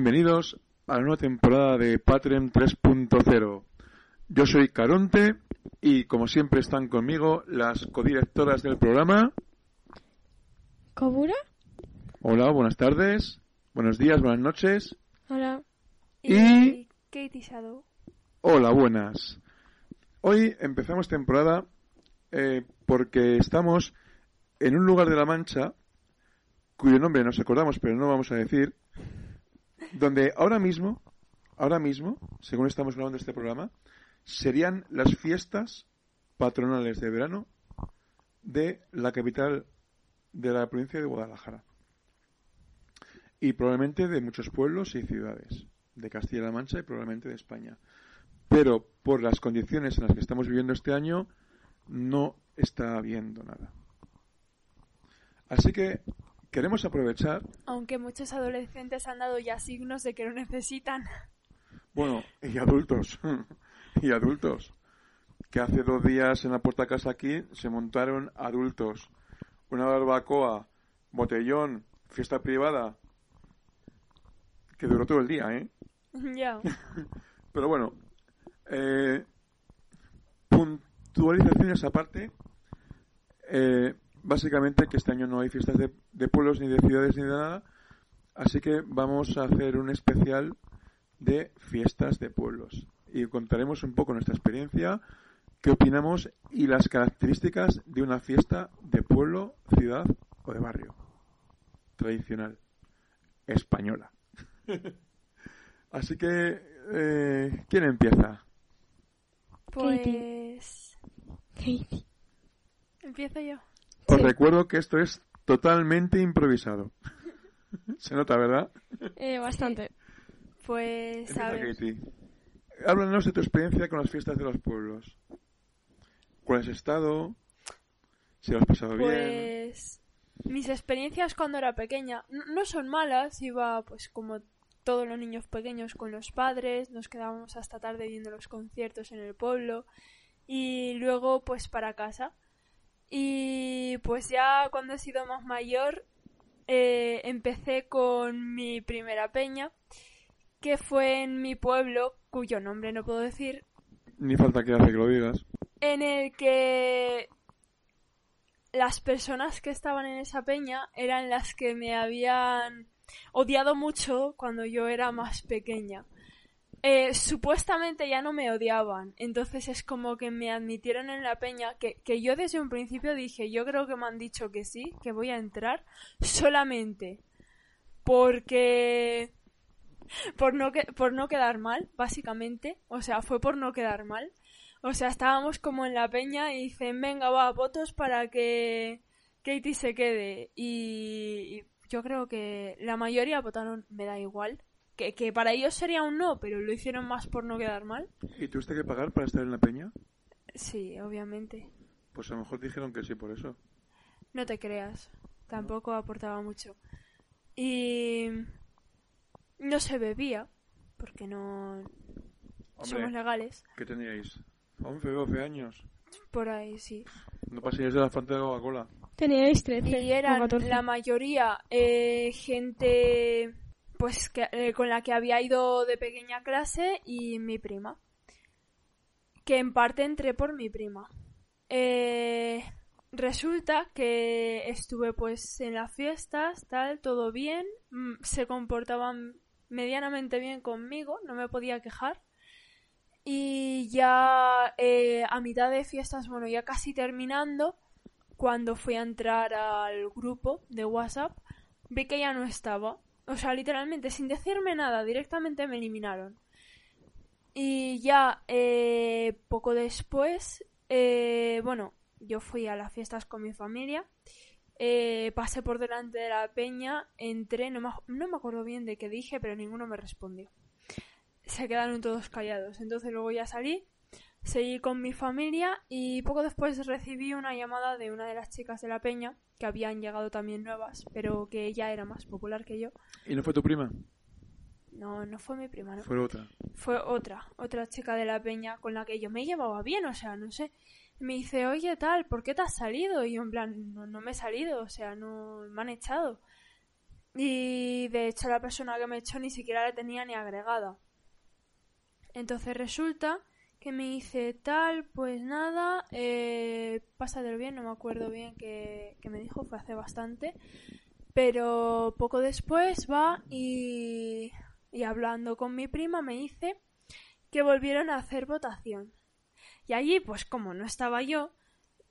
Bienvenidos a la nueva temporada de Patreon 3.0. Yo soy Caronte y como siempre están conmigo las codirectoras del programa. ¿Kobura? Hola, buenas tardes, buenos días, buenas noches. Hola. Y- Katie Shadow. Hola, buenas. Hoy empezamos temporada eh, porque estamos en un lugar de la Mancha cuyo nombre nos acordamos pero no vamos a decir, donde ahora mismo, ahora mismo, según estamos grabando este programa, serían las fiestas patronales de verano de la capital de la provincia de Guadalajara. Y probablemente de muchos pueblos y ciudades de Castilla-La Mancha y probablemente de España. Pero por las condiciones en las que estamos viviendo este año, no está habiendo nada. Así que queremos aprovechar Aunque muchos adolescentes han dado ya signos de que lo necesitan. Bueno, y adultos, y adultos, que hace dos días en la puerta casa aquí se montaron adultos, una barbacoa, botellón, fiesta privada, que duró todo el día, ¿eh? ya. Pero bueno, eh, puntualizaciones aparte, eh, básicamente que este año no hay fiestas de, de pueblos ni de ciudades ni de nada, así que vamos a hacer un especial de fiestas de pueblos y contaremos un poco nuestra experiencia, qué opinamos y las características de una fiesta de pueblo, ciudad o de barrio tradicional española. Así que, eh, ¿quién empieza? Pues. Empiezo yo. Os recuerdo que esto es totalmente improvisado. Se nota, ¿verdad? Eh, bastante. Pues. A ver. Katie. Háblanos de tu experiencia con las fiestas de los pueblos. ¿Cuál has estado? Si lo has pasado bien. Pues. Mis experiencias cuando era pequeña no son malas. Iba, pues, como todos los niños pequeños con los padres. Nos quedábamos hasta tarde viendo los conciertos en el pueblo. Y luego, pues, para casa. Y pues ya cuando he sido más mayor, eh, empecé con mi primera peña, que fue en mi pueblo, cuyo nombre no puedo decir, Ni falta que hace que lo digas. en el que las personas que estaban en esa peña eran las que me habían odiado mucho cuando yo era más pequeña. Eh, supuestamente ya no me odiaban, entonces es como que me admitieron en la peña que, que yo desde un principio dije, yo creo que me han dicho que sí, que voy a entrar solamente porque por no que, por no quedar mal, básicamente, o sea, fue por no quedar mal. O sea, estábamos como en la peña y dicen, venga, va, votos para que Katie se quede. Y, y yo creo que la mayoría votaron, me da igual. Que, que para ellos sería un no, pero lo hicieron más por no quedar mal. ¿Y tuviste que pagar para estar en la peña? Sí, obviamente. Pues a lo mejor dijeron que sí por eso. No te creas. Tampoco aportaba mucho. Y no se bebía, porque no somos Hombre, legales. ¿qué teníais? 11, 12 años. Por ahí, sí. No paséis de la Fanta de Coca-Cola. Teníais 13 Y eran 14. la mayoría eh, gente pues que, eh, con la que había ido de pequeña clase y mi prima. Que en parte entré por mi prima. Eh, resulta que estuve pues en las fiestas, tal, todo bien. mm, Se comportaban medianamente bien conmigo, no me podía quejar. Y ya eh, a mitad de fiestas, bueno, ya casi terminando, cuando fui a entrar al grupo de WhatsApp, vi que ya no estaba. O sea, literalmente, sin decirme nada, directamente me eliminaron. Y ya eh, poco después, eh, bueno, yo fui a las fiestas con mi familia, eh, pasé por delante de la peña, entré, no me, no me acuerdo bien de qué dije, pero ninguno me respondió. Se quedaron todos callados. Entonces luego ya salí, seguí con mi familia y poco después recibí una llamada de una de las chicas de la peña, que habían llegado también nuevas, pero que ella era más popular que yo. ¿Y no fue tu prima? No, no fue mi prima, no. Fue otra. fue otra, otra chica de la peña con la que yo me llevaba bien, o sea, no sé. Me dice, oye, tal, ¿por qué te has salido? Y yo, en plan, no, no me he salido, o sea, no me han echado. Y de hecho, la persona que me echó ni siquiera la tenía ni agregada. Entonces resulta que me dice, tal, pues nada, eh, pásatelo bien, no me acuerdo bien qué, qué me dijo, fue hace bastante. Pero poco después va y, y hablando con mi prima me dice que volvieron a hacer votación. Y allí, pues como no estaba yo,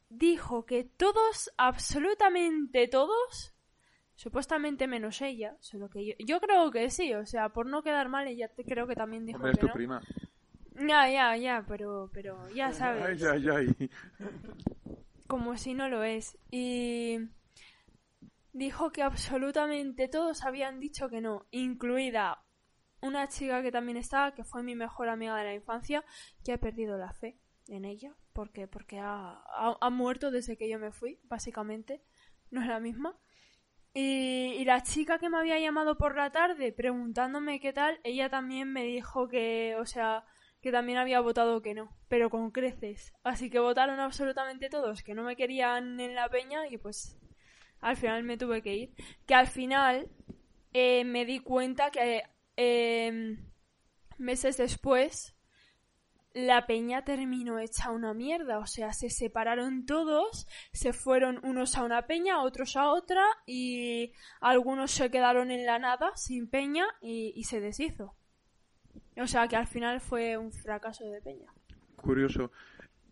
dijo que todos, absolutamente todos, supuestamente menos ella, solo que yo, yo creo que sí, o sea, por no quedar mal, ella te- creo que también dijo Hombre, es que tu no. prima. Ya, ya, ya, pero, pero ya sabes Ay, ay, ay. como si no lo es. Y dijo que absolutamente todos habían dicho que no, incluida una chica que también estaba, que fue mi mejor amiga de la infancia, que ha perdido la fe en ella, porque, porque ha, ha- ha muerto desde que yo me fui, básicamente, no es la misma. Y, y la chica que me había llamado por la tarde preguntándome qué tal, ella también me dijo que, o sea, que también había votado que no, pero con creces. Así que votaron absolutamente todos que no me querían en la peña y pues al final me tuve que ir. Que al final eh, me di cuenta que eh, meses después la peña terminó hecha una mierda. O sea, se separaron todos, se fueron unos a una peña, otros a otra y algunos se quedaron en la nada sin peña y, y se deshizo. O sea que al final fue un fracaso de peña. Curioso.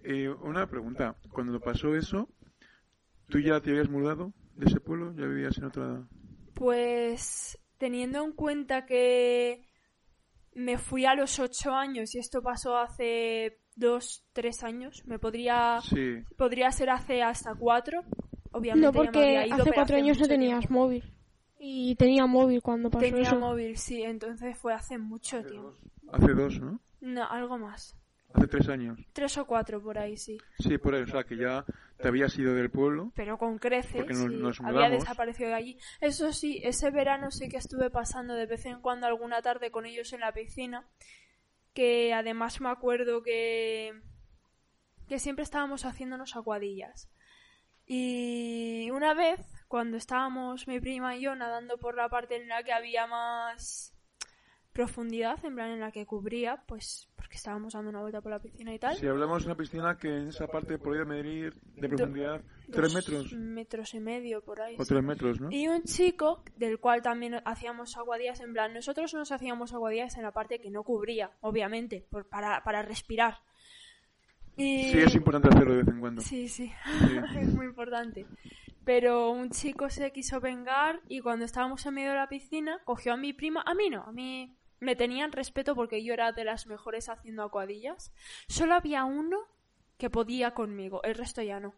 Eh, una pregunta. Cuando pasó eso, ¿tú ya te habías mudado de ese pueblo? ¿Ya vivías en otra...? Pues teniendo en cuenta que me fui a los ocho años y esto pasó hace dos, tres años, me podría, Sí. podría ser hace hasta cuatro. Obviamente No, ya me porque había ido, hace cuatro años no tenías tiempo. móvil. Y tenía móvil cuando pasó Tenía eso. móvil, sí, entonces fue hace mucho tiempo. Hace dos, ¿no? No, algo más. Hace tres años. Tres o cuatro por ahí, sí. Sí, por eso. O sea, que ya te habías ido del pueblo. pero con creces Porque nos- y nos había desaparecido de allí. Eso sí, ese verano sí que estuve pasando de vez en cuando alguna tarde con ellos en la piscina, que además me acuerdo que que siempre estábamos haciéndonos aguadillas. Y una vez, cuando estábamos mi prima y yo nadando por la parte en la que había más profundidad, en plan en la que cubría, pues porque estábamos dando una vuelta por la piscina y tal. Si hablamos de una piscina que en esa parte podría medir de profundidad tres dos metros metros y medio por ahí. o tres metros, ¿no? Y un chico, del cual también hacíamos aguadillas, en plan, nosotros nos hacíamos aguadillas en la parte que no cubría, obviamente, por, para, para respirar. Y... Sí, es importante hacerlo de vez en cuando. Sí, sí, Sí. es muy importante. Pero un chico se quiso vengar y cuando estábamos en medio de la piscina, cogió a mi prima, a mí no, a mí me tenían respeto porque yo era de las mejores haciendo acuadillas. Solo había uno que podía conmigo, el resto ya no.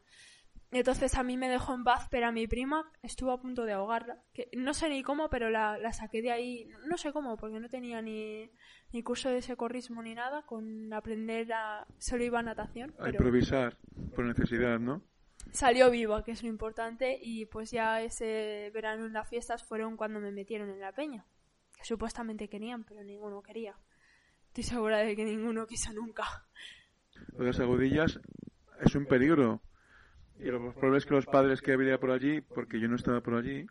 Entonces a mí me dejó en paz, pero a mi prima estuvo a punto de ahogarla. Que no sé ni cómo, pero la, la saqué de ahí. No sé cómo, porque no tenía ni, ni curso de socorrismo ni nada. Con aprender a. Solo iba a natación. A pero- improvisar por necesidad, ¿no? Salió viva, que es lo importante, y pues ya ese verano en las fiestas fueron cuando me metieron en la peña. Que supuestamente querían, pero ninguno quería. Estoy segura de que ninguno quiso nunca. Las agudillas es un peligro. Y lo más probable es que los padres que habría por allí, porque yo no estaba por allí,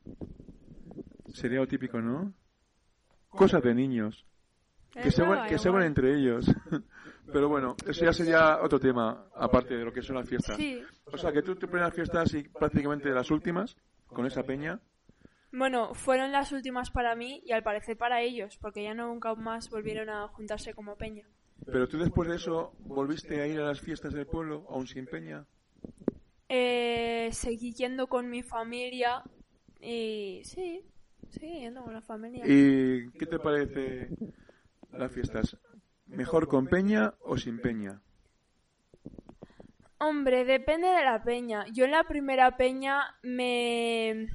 sería lo típico, ¿no? Cosas de niños. Que se, que se van entre ellos. Pero bueno, eso ya sería otro tema, aparte de lo que son las fiestas. Sí. O sea, que tú te primeras fiestas y prácticamente las últimas, con esa peña. Bueno, fueron las últimas para mí y al parecer para ellos, porque ya nunca más volvieron a juntarse como peña. Pero tú después de eso, ¿volviste a ir a las fiestas del pueblo, aún sin peña? Eh, seguí yendo con mi familia y sí, seguí yendo con la familia. ¿Y qué te parece las fiestas? ¿Mejor con peña o sin peña? Hombre, depende de la peña. Yo en la primera peña me...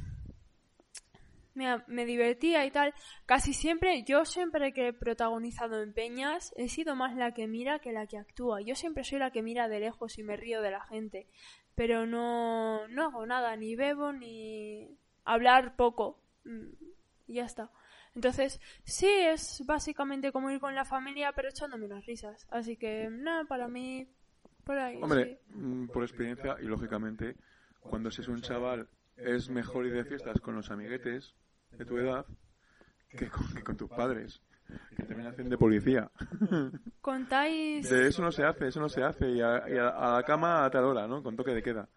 me, divertía y tal. Casi siempre, yo siempre que he protagonizado en peñas, he sido más la que mira que la que actúa. Yo siempre soy la que mira de lejos y me río de la gente. Pero no, no hago nada, ni bebo, ni hablar poco. Mm, Y ya está. Entonces, sí, es básicamente como ir con la familia, pero echándome unas risas. Así que, nada, para mí, por ahí. Hombre, sí. mm, por experiencia y lógicamente, cuando seas un chaval es mejor ir de fiestas con los amiguetes de tu edad que con, que con tus padres, que también hacen de policía. Contáis, De eso no se hace, eso no se hace. Y a, y a- a la cama a tal hora, ¿no? Con toque de queda.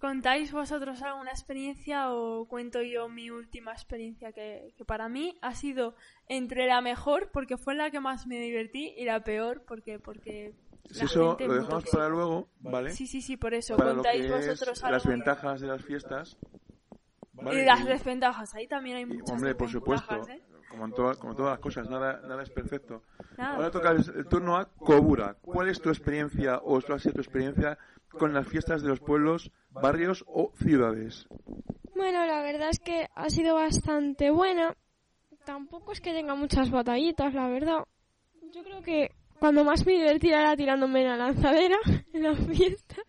¿Contáis vosotros alguna experiencia o cuento yo mi última experiencia que, que para mí ha sido entre la mejor porque fue la que más me divertí y la peor porque porque Si eso lo dejamos para luego, ¿vale? Sí, sí, sí, por eso para lo contáis que vosotros es algo. las ventajas de las fiestas. ¿vale? Y las Y- desventajas, ahí también hay y, muchas hombre, por supuesto, ¿eh? como, en todas- como todas las cosas, nada, nada es perfecto. Nada. Ahora toca el, el turno a Kobura. ¿Cuál es tu experiencia o cuál ha sido tu experiencia con las fiestas de los pueblos, barrios o ciudades? Bueno, la verdad es que ha sido bastante buena. Tampoco es que tenga muchas batallitas, la verdad. Yo creo que cuando más me divertía era tirándome en la lanzadera en las fiestas.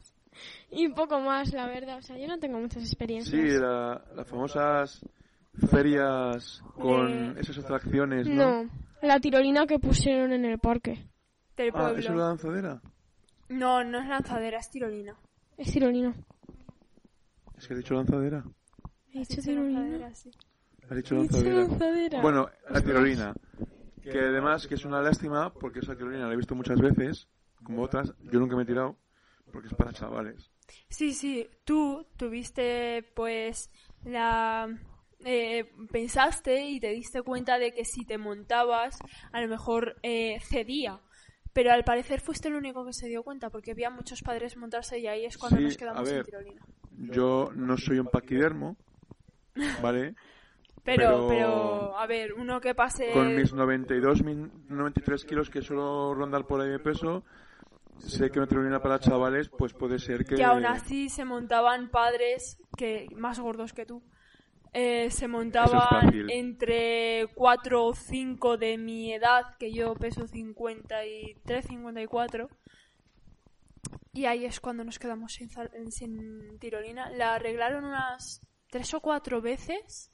Y poco más, la verdad. O sea, yo no tengo muchas experiencias. Sí, la- las famosas ferias con Eh, esas atracciones, ¿no? No, la tirolina que pusieron en el parque. Del Ah, pueblo. ¿eso es la lanzadera? No, no es lanzadera, es tirolina. Es tirolina. Es que he dicho lanzadera. He dicho tirolina. lanzadera, sí. Has dicho He dicho lanzadera. lanzadera. Bueno, la tirolina. Que además que es una lástima porque esa tirolina la he visto muchas veces, como otras. Yo nunca me he tirado porque es para chavales. Sí, sí, tú tuviste pues la... eh, pensaste y te diste cuenta de que si te montabas a lo mejor eh, cedía. Pero al parecer fuiste el único que se dio cuenta porque había muchos padres montarse y ahí es cuando Sí, nos a quedamos ver. en tirolina. Yo no soy un paquidermo, ¿vale? Pero, Pero- pero, a ver, uno que pase... Con mis 92, min- 93 kilos que suelo rondar por ahí de peso, sé que una tirolina para chavales, pues puede ser que... que aún así se montaban padres que más gordos que tú. Eh, se montaban entre 4 o 5 de mi edad, que yo peso 53, 54. Y ahí es cuando nos quedamos sin, sin tirolina. La arreglaron unas 3 o 4 veces,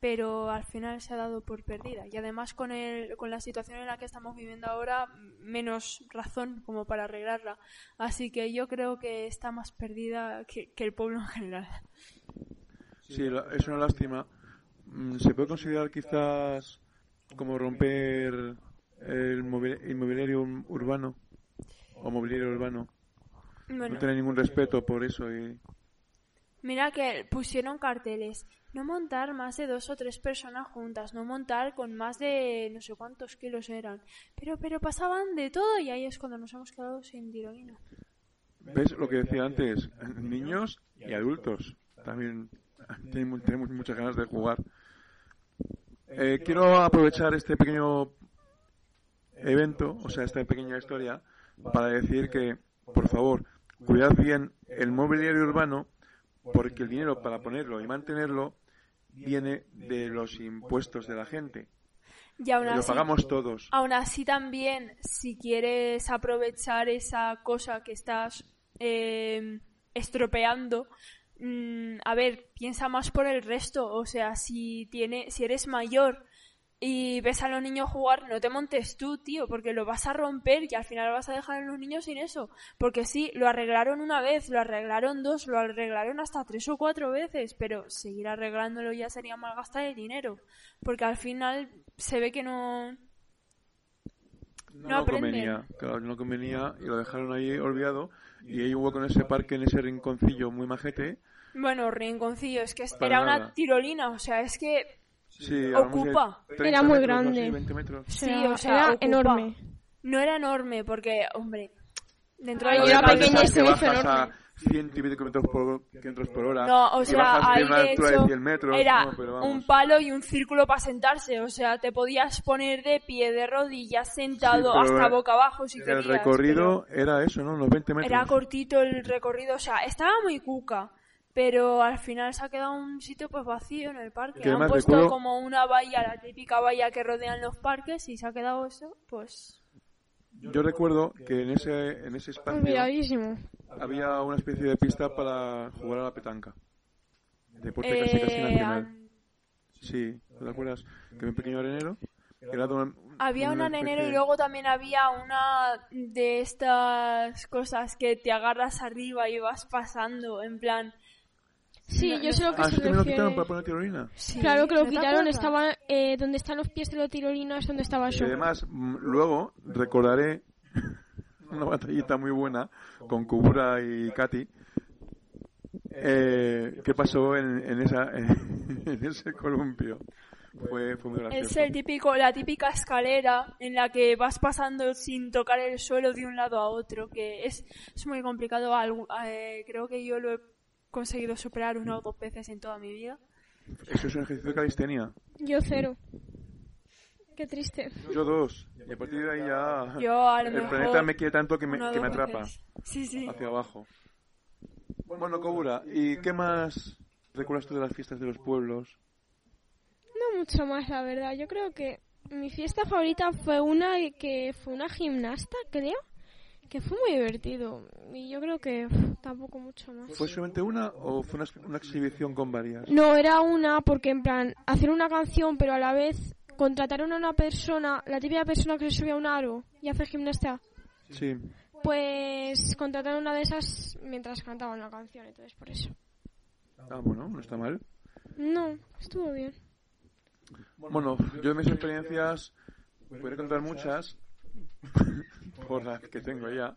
pero al final se ha dado por perdida. Y además con, el, con la situación en la que estamos viviendo ahora, menos razón como para arreglarla. Así que yo creo que está más perdida que, que el pueblo en general. Sí, es una lástima. Mm, ¿Se puede considerar quizás como romper el inmobiliario urbano? O mobiliario urbano. Bueno, No tener ningún respeto por eso y... mira que pusieron carteles. No montar más de dos o tres personas juntas, no montar con más de no sé cuántos kilos eran. Pero, pero pasaban de todo y ahí es cuando nos hemos quedado sin tirolina. ¿Ves lo que decía antes? Niños y adultos. También tenemos, tenemos muchas ganas de jugar. Eh, quiero aprovechar este pequeño evento, o sea, esta pequeña historia, para decir que, por favor, cuidad bien el mobiliario urbano, porque el dinero para ponerlo y mantenerlo viene de los impuestos de la gente. Y aún Lo así, pagamos todos. Aún así también, si quieres aprovechar esa cosa que estás eh, estropeando, mm, a ver, piensa más por el resto. O sea, si tiene, si eres mayor y ves a los niños jugar, no te montes tú, tío, porque lo vas a romper y al final vas a dejar a los niños sin eso. Porque sí, lo arreglaron una vez, lo arreglaron dos, lo arreglaron hasta tres o cuatro veces, pero seguir arreglándolo ya sería malgastar el dinero. Porque al final se ve que no, No, No convenía, claro, no convenía y lo dejaron ahí olvidado. Y ahí hubo con ese parque, en ese rinconcillo muy majete. Bueno, rinconcillo, es que era una tirolina, o sea, es que Sí, Ocupa. Era 30 muy metros, grande. así, 20 metros. O sí, o sea, era ocupa. enorme. No era enorme, porque, hombre, dentro de cabe- pequeña enorme. 100 y pico kilómetros por, kilómetros por hora. No, o sea, ahí una de altura hecho de 100 metros. era no, pero vamos. un palo y un círculo para sentarse. O sea, te podías poner de pie, de rodillas, sentado, pero hasta el- boca abajo si El querías. recorrido era eso, ¿no? Unos 20 pero metros. Era cortito el recorrido, o sea, estaba muy cuca. Pero al final se ha quedado un sitio pues vacío en el parque. Que Han puesto recuerdo- como una valla, la típica valla que rodean los parques y se ha quedado eso, pues... Yo recuerdo que en ese, en ese espacio. Había una especie de pista para jugar a la petanca. Deporte casi casi eh, nacional. han- Sí, ¿te acuerdas? Que un pequeño arenero. era una- Había un una arenero y luego también había una de estas cosas que te agarras arriba y vas pasando, en plan... Sí, No, yo sé lo que Ah, se me lo refiere. quitaron para poner tirolina. Sí, Claro que lo ¿no te quitaron, estaba eh, donde están los pies de la tirolina, es donde estaba Y yo. además, mm, luego recordaré una batallita muy buena con Kubura y Katy. Eh, ¿Qué pasó en, en, esa, en ese columpio? Fue, fue muy gracioso. Es el típico, la típica escalera en la que vas pasando sin tocar el suelo de un lado a otro, que es, es muy complicado. Eh, creo que yo lo he conseguido superar una o dos veces en toda mi vida. Eso es un ejercicio de calistenia. Yo cero. Qué triste. Yo dos. Y a partir de ahí ya Yo a lo el mejor planeta me quiere tanto que me, que me atrapa veces. Sí, sí. hacia abajo. Bueno, Kobura, ¿y qué más recuerdas tú de las fiestas de los pueblos? No mucho más, la verdad. Yo creo que mi fiesta favorita fue una que fue una gimnasta, creo, que fue muy divertido. Y yo creo que tampoco mucho más. ¿Fue solamente una o fue una, una exhibición con varias? No, era una porque en plan hacer una canción, pero a la vez contrataron a una persona, la típica persona que se sube a un aro y hace gimnasia. Sí. Pues contrataron una de esas mientras cantaban la canción, entonces por eso. Ah, bueno, no está mal. No, estuvo bien. Bueno, yo de mis experiencias podría contar muchas por las que tengo ya.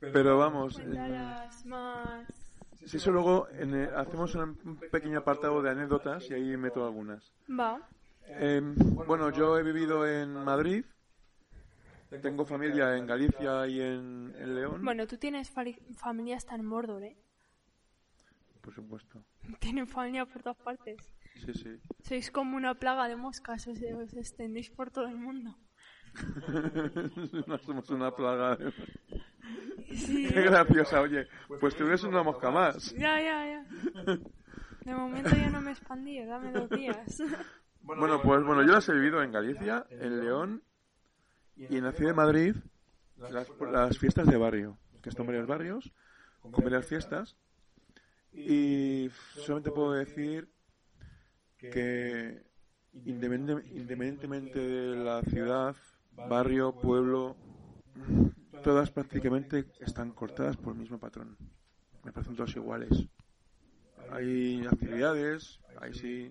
Pero vamos, Cuéntalas más. Si eso luego en el- hacemos un pequeño apartado de anécdotas y ahí meto algunas. Va. Eh, bueno, yo he vivido en Madrid, tengo familia en Galicia y en, en León, Bueno, tú tienes familia hasta en Mordor, ¿eh? por supuesto. Tienen familia por todas partes. Sí, sí. Sois como una plaga de moscas, os, os extendéis por todo el mundo. no somos una plaga. de- Sí. Qué graciosa, oye. Pues tú eres una mosca más. Ya, ya, ya. De momento ya no me he expandido, dame dos días. Bueno, pues bueno, yo las he vivido en Galicia, en León y en la ciudad de Madrid, las, las fiestas de barrio, que están varios barrios, con varias fiestas. Y solamente puedo decir que independientemente de la ciudad, barrio, pueblo, todas prácticamente están cortadas por el mismo patrón. Me parecen todas iguales. Hay actividades, ahí sí,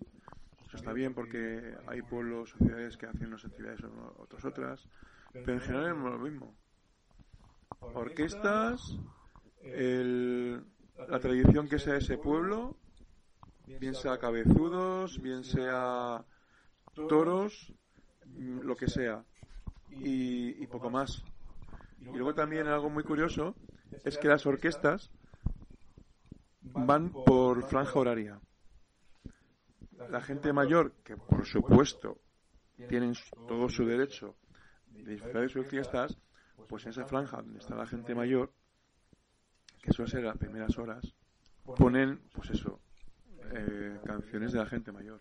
eso está bien porque hay pueblos, sociedades que hacen unas actividades, otras otras, pero en general es lo mismo. Orquestas, el- la tradición que sea ese pueblo, bien sea cabezudos, bien sea toros, lo que sea, y, y poco más. Y luego también algo muy curioso es que las orquestas van por franja horaria. La gente mayor, que por supuesto tienen todo su derecho de disfrutar de sus fiestas, pues en esa franja donde está la gente mayor, que suele ser las primeras horas, ponen, pues eso, eh, canciones de la gente mayor.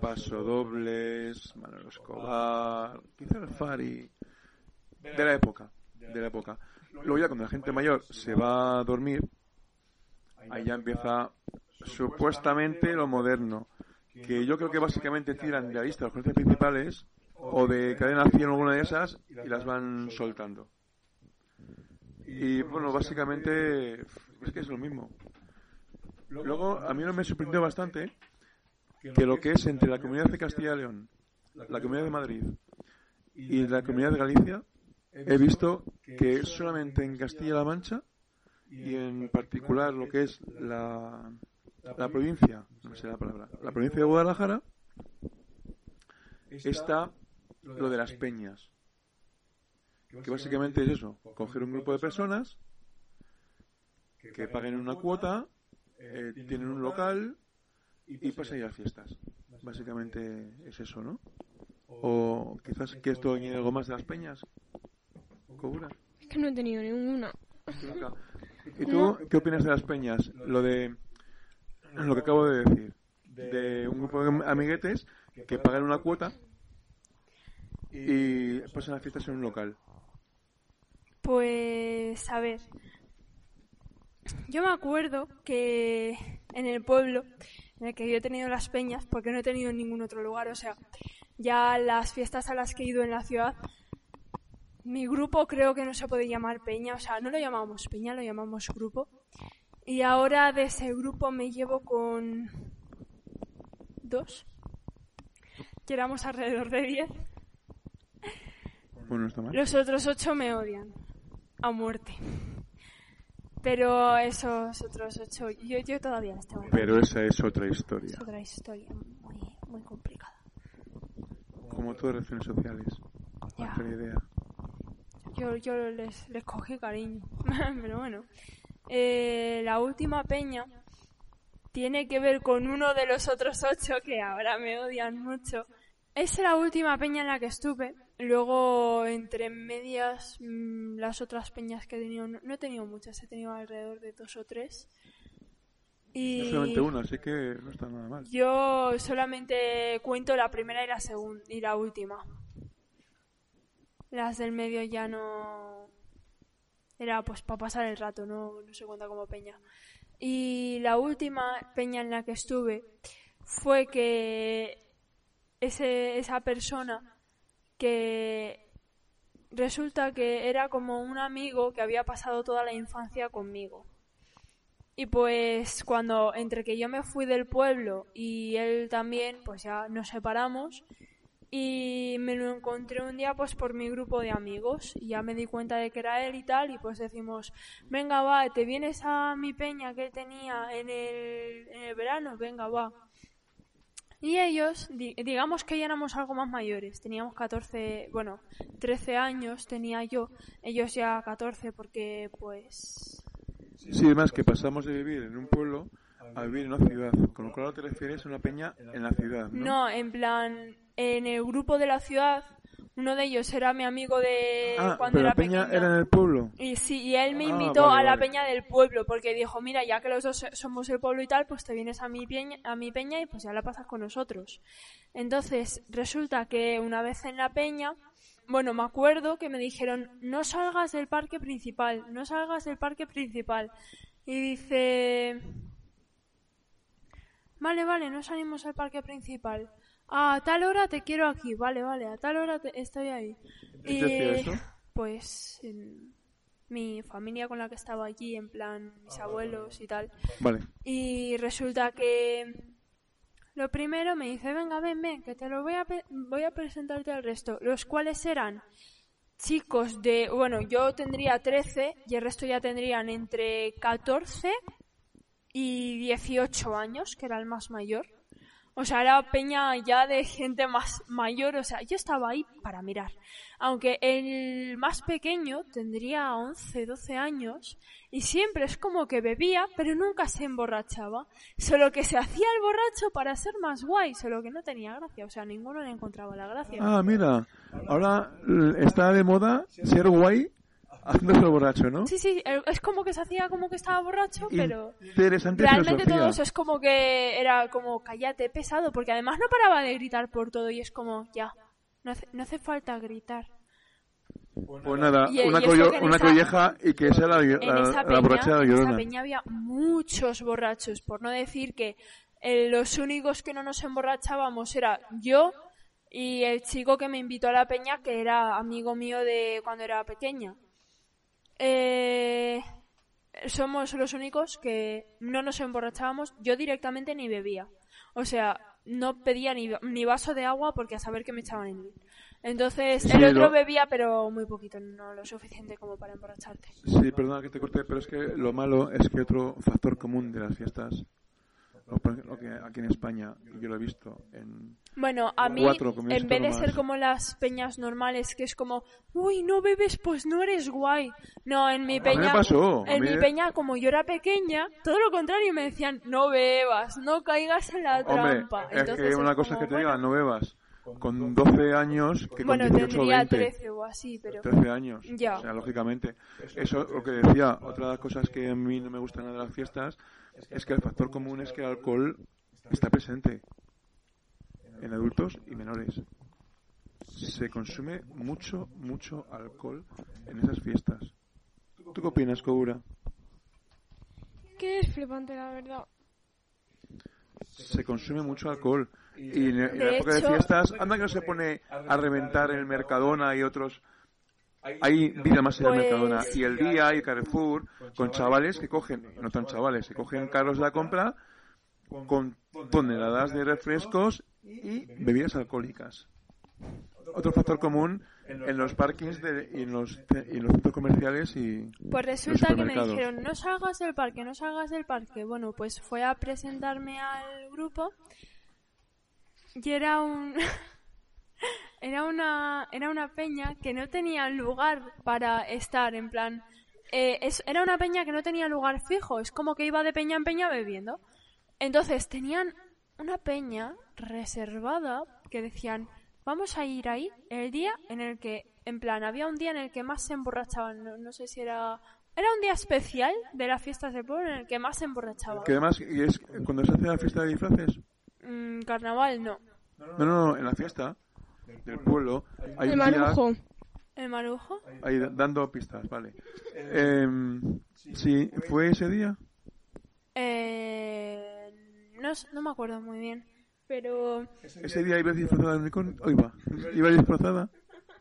Paso dobles, Manuel Escobar, quizá el Fari, de la época, de la época. Luego ya cuando la gente mayor se va a dormir, ahí ya empieza supuestamente lo moderno, que yo creo que básicamente tiran de la lista los canciones principales o de cadena 100 o alguna de esas y las van soltando. Y bueno, básicamente es que es lo mismo. Luego, a mí no me sorprendió bastante que lo que es entre la comunidad de Castilla y León, la comunidad de Madrid y la comunidad de Galicia, he visto que solamente en Castilla-La Mancha y en particular lo que es la, la provincia, no sé la palabra, la provincia de Guadalajara, está lo de las peñas. Que básicamente es eso, coger un grupo de personas que paguen una cuota, eh, tienen un local y pasan ya las fiestas. Básicamente es eso, ¿no? O quizás que esto añade algo más de las peñas. Cobra. Es que no he tenido ninguna. ¿Y tú qué opinas de las peñas? Lo de lo que acabo de decir. De un grupo de amiguetes que pagan una cuota y pasan las fiestas en un local. Pues, a ver. Yo me acuerdo que en el pueblo en el que yo he tenido las peñas, porque no he tenido en ningún otro lugar, o sea, ya las fiestas a las que he ido en la ciudad, mi grupo creo que no se puede llamar peña, o sea, no lo llamamos peña, lo llamamos grupo. Y ahora de ese grupo me llevo con dos, que éramos alrededor de diez. Bueno, no está mal. Los otros ocho me odian a muerte. Pero esos otros ocho, yo, yo todavía les tengo. Pero esa es otra historia. Es otra historia muy, muy complicada. Como todas las relaciones sociales. Ya. No idea. Yo, yo les, les cogí cariño. Pero bueno. Eh, la última peña tiene que ver con uno de los otros ocho que ahora me odian mucho. Es la última peña en la que estuve. Luego, entre medias, mm, las otras peñas que he tenido, no, he tenido muchas, he tenido alrededor de dos o tres. Y Es solamente una, así que no está nada mal. yo solamente cuento la primera y la segunda y la última. Las del medio ya no era pues para pasar el rato, no, no se cuenta como peña. Y la última peña en la que estuve fue que ese, esa persona que resulta que era como un amigo que había pasado toda la infancia conmigo. Y pues cuando entre que yo me fui del pueblo y él también, pues ya nos separamos y me lo encontré un día pues por mi grupo de amigos y ya me di cuenta de que era él y tal y pues decimos, venga va, te vienes a mi peña que él tenía en el, en el verano, venga va. Y ellos, di- digamos que ya éramos algo más mayores, teníamos 14, bueno, 13 años tenía yo, ellos ya 14 porque pues Sí, además que pasamos de vivir en un pueblo a vivir en una ciudad. Con lo cual te refieres a una peña en la ciudad, ¿no? No, en plan, en el grupo de la ciudad, uno de ellos era mi amigo de ah, cuando pero era la era en el pueblo. Y sí, y él me Ah, invitó vale, a la vale. peña del pueblo, porque dijo, mira, ya que los dos somos el pueblo y tal, pues te vienes a mi peña, a mi peña y pues ya la pasas con nosotros. Entonces, resulta que una vez en la peña, bueno, me acuerdo que me dijeron, no salgas del parque principal, no salgas del parque principal. Y dice, vale, vale, no salimos al parque principal. A tal hora te quiero aquí, vale, vale, a tal hora te- estoy ahí. ¿Quién decía eso? Pues en mi familia con la que estaba allí, en plan mis abuelos y tal. Vale. Y resulta que lo primero me dice, venga, ven, ven, que te lo voy a, voy a presentarte al resto. Los cuales eran chicos de, bueno, yo tendría 13 y el resto ya tendrían entre 14 y 18 años, que era el más mayor. O sea, era peña ya de gente más mayor, o sea, yo estaba ahí para mirar. Aunque el más pequeño tendría 11, 12 años y siempre es como que bebía, pero nunca se emborrachaba. Solo que se hacía el borracho para ser más guay, solo que no tenía gracia, o sea, ninguno le encontraba la gracia. Ah, mira. Ahora está de moda ser guay haciéndose el borracho, ¿no? Sí, sí, el- es como que se hacía como que estaba borracho, pero Interesante realmente filosofía. todos es como que era como cállate, pesado, porque además no paraba de gritar por todo y es como, ya, no hace, no hace falta gritar. Pues nada, Y- y una, collo- esa- colleja y que sea la, la, En esa la peña, borracha en esa peña había muchos borrachos, por no decir que eh, los únicos que no nos emborrachábamos era yo y el chico que me invitó a la peña, que era amigo mío de cuando era pequeña. Eh, somos los únicos que no nos emborrachábamos. Yo directamente ni bebía. O sea, no pedía ni, ni vaso de agua porque a saber que me echaban en él. Entonces, Sí, el otro lo- bebía, pero muy poquito, no lo suficiente como para emborracharte. Sí, perdona que te corte, pero es que lo malo es que otro factor común de las fiestas o por ejemplo, que aquí en España, yo lo he visto en... Bueno, a mí, en vez de ser como las peñas normales, que es como, uy, no bebes, pues no eres guay. No, en mi A mí me peña, pasó, en mi peña, como yo era pequeña, todo lo contrario, me decían, no bebas, no caigas en la Hombre, trampa. es Entonces que una es cosa como, que te bueno, diga, no bebas con 12 años que con Bueno, 18 o tendría 20. 13 o así, pero... 13 años. Ya. O sea, lógicamente. Eso, lo que decía, otra de las cosas que a mí no me gustan de las fiestas es que el factor común es que el alcohol está presente en adultos y menores. Se consume mucho, mucho alcohol en esas fiestas. ¿Tú qué opinas, Kogura? Que es flipante, la verdad. Se consume mucho alcohol. Y en, en la época de fiestas, anda que no se pone a reventar el Mercadona y otros hay vida más en el Pues- Mercadona y el día y Carrefour con chavales que cogen, no tan chavales, que cogen carros de la compra con toneladas de refrescos y bebidas alcohólicas. Otro factor común en los parkings de- y, en los, y en los centros comerciales y Pues resulta que me dijeron, no salgas del parque, no salgas del parque. Bueno, pues fue a presentarme al grupo y era un... era una era una peña que no tenía lugar para estar, en plan... eh, es- era una peña que no tenía lugar fijo, es como que iba de peña en peña bebiendo. Entonces tenían una peña reservada que decían, vamos a ir ahí el día en el que, en plan, había un día en el que más se emborrachaban, no, no sé si era... Era un día especial de las fiestas del pueblo en el que más se emborrachaban. que además y es cuando se hace la fiesta de disfraces. Mm, carnaval, no. No, no, no, en la fiesta del pueblo hay El marujo. ¿El marujo? ahí da- dando pistas, vale. Em, sí, fue ese día. Eh, no, no me acuerdo muy bien. Pero Ese día iba disfrazada de unicornio. Oye, va. Iba disfrazada.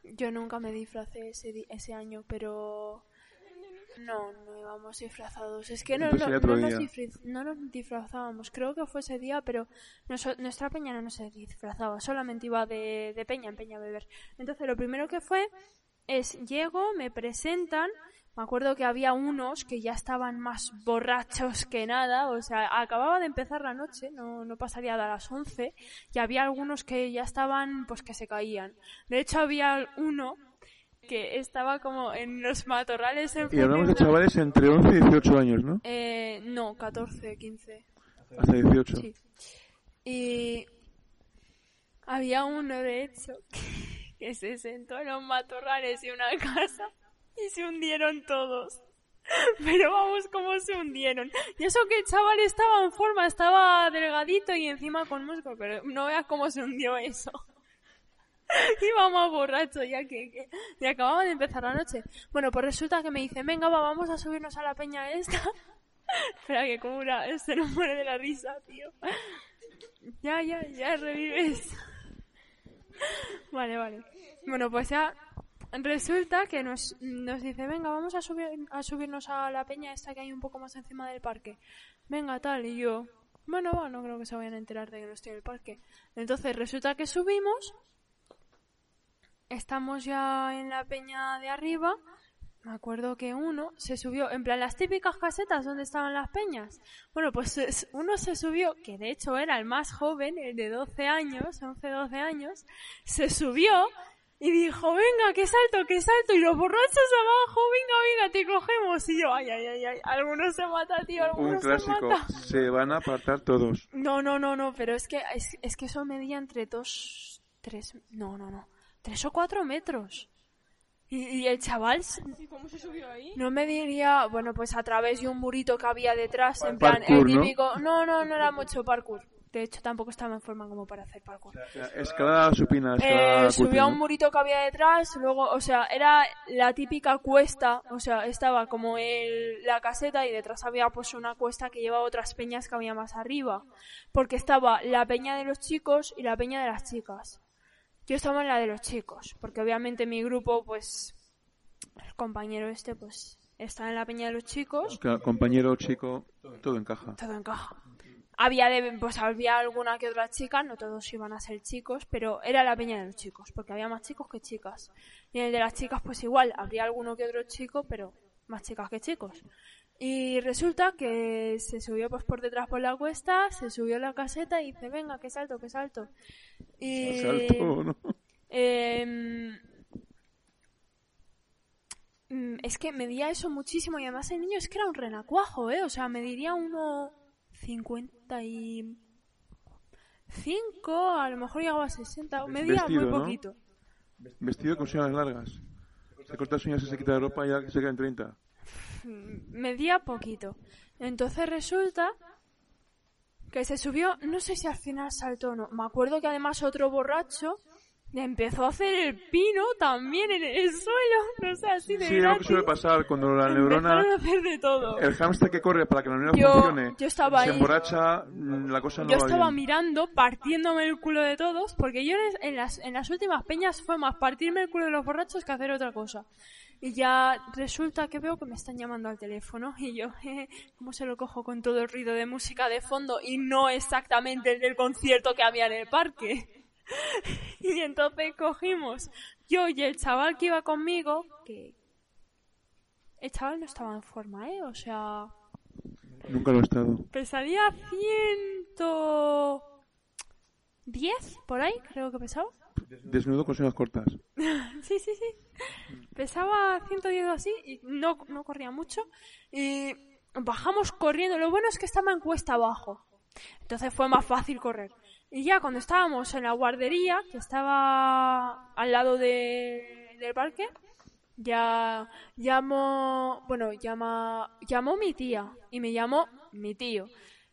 yo nunca me disfracé ese, ese año, pero... No, no íbamos disfrazados. Es que no, no, no nos no nos disfrazábamos. Creo que fue ese día, pero noso- nuestra peña no nos disfrazaba. Solamente iba de, de peña en peña a beber. Entonces lo primero que fue es llego, me presentan. Me acuerdo que había unos que ya estaban más borrachos que nada. O sea, acababa de empezar la noche, no, no pasaría de las 11. Y había algunos que ya estaban, pues que se caían. De hecho, había uno que estaba como en los matorrales Y hablamos de chavales entre 11 y 18 años, ¿no? eh, no, 14, 15. Hasta 18. Sí. Y había uno, de hecho, que se sentó en los matorrales de una casa y se hundieron todos. Pero vamos, cómo se hundieron. Y eso que el chaval estaba en forma, estaba delgadito y encima con músculo, pero no veas cómo se hundió eso. Íbamos borrachos ya que, que de empezar la noche. Bueno, pues resulta que me dice, venga, va, vamos a subirnos a la peña esta. Espera que como una, se muere de la risa, tío. Ya, ya, ya revives. Vale, vale. Bueno, pues ya resulta que nos, nos dice, venga, vamos a subir a subirnos a la peña esta que hay un poco más encima del parque. Venga, tal, y yo, bueno, va, no creo que se vayan a enterar de que no estoy en el parque. Entonces resulta que subimos, estamos ya en la peña de arriba, me acuerdo que uno se subió, en plan las típicas casetas donde estaban las peñas. Bueno, pues es- uno se subió, que de hecho era el más joven, el de 12 años, 11, 12 años, se subió y dijo, venga, que salto, que salto, y los borrachos abajo, venga, venga, te cogemos. Y yo, ay, ay, ay, ay, algunos se mata, tío, Un algunos se clásico. mata. Se van a apartar todos. No, no, no, no, pero es que, es, es que eso medía entre dos, tres, no, no, no, tres o cuatro metros. Y, y el chaval ¿Y cómo se subió ahí? no me diría, bueno, pues a través de un murito que había detrás, en plan, Parkour, el ¿no? típico, no, no, no era mucho parkour. De hecho, tampoco estaba en forma como para hacer parkour. O sea, escalada supina, escalada Eh, subía curva, a un murito que había detrás, luego, o sea, era la típica cuesta, o sea, estaba como el, la caseta y detrás había pues una cuesta que llevaba otras peñas que había más arriba, porque estaba la peña de los chicos y la peña de las chicas. Yo estaba en la de los chicos, porque obviamente mi grupo, pues, el compañero este, pues, está en la peña de los chicos Claro, Compañero, chico, todo encaja. todo encaja. Había de, pues había alguna que otra chica, no todos iban a ser chicos, pero era la peña de los chicos, porque había más chicos que chicas. Y en el de las chicas, pues igual, habría alguno que otro chico, pero más chicas que chicos. Y resulta que se subió pues por detrás por la cuesta, se subió a la caseta y dice, venga, que salto, que salto. Y... Salto, ¿no? Em, mm, es que medía eso muchísimo y además el niño es que era un renacuajo, ¿eh? O sea, mediría uno cincuenta y cinco, a lo mejor llegaba a 60, medía Vestido, muy ¿no? poquito. Vestido con uñas largas. Se corta las uñas y se quita la ropa y ya se queda en 30. Medía poquito. Entonces resulta que se subió, no sé si al final saltó o no. Me acuerdo que además otro borracho empezó a hacer el pino también en el suelo, no sé, así de Sí, es lo que suele pasar cuando la neurona, a hacer de todo. el hámster que corre para que la neurona Yo- funcione, yo estaba se ahí. emborracha, mm, la cosa no Yo va estaba bien. mirando, partiéndome el culo de todos, porque yo en las, en las últimas peñas fue más partirme el culo de los borrachos que hacer otra cosa. Y ya resulta que veo que me están llamando al teléfono y yo, jeje, ¿cómo se lo cojo con todo el ruido de música de fondo y no exactamente el del concierto que había en el parque? y entonces cogimos yo y el chaval que iba conmigo, que el chaval no estaba en forma, ¿eh? O sea, Nunca lo he estado. pesaría ciento... diez, por ahí, creo que pesaba. Desnudo con uñas cortas. Sí, sí, sí. Pesaba 110 o así y no, no corría mucho. Y bajamos corriendo. Lo bueno es que estaba en cuesta abajo. Entonces fue más fácil correr. Y ya cuando estábamos en la guardería, que estaba al lado de- del parque, ya llamó, bueno, llama, llamó mi tía y me llamó mi tío.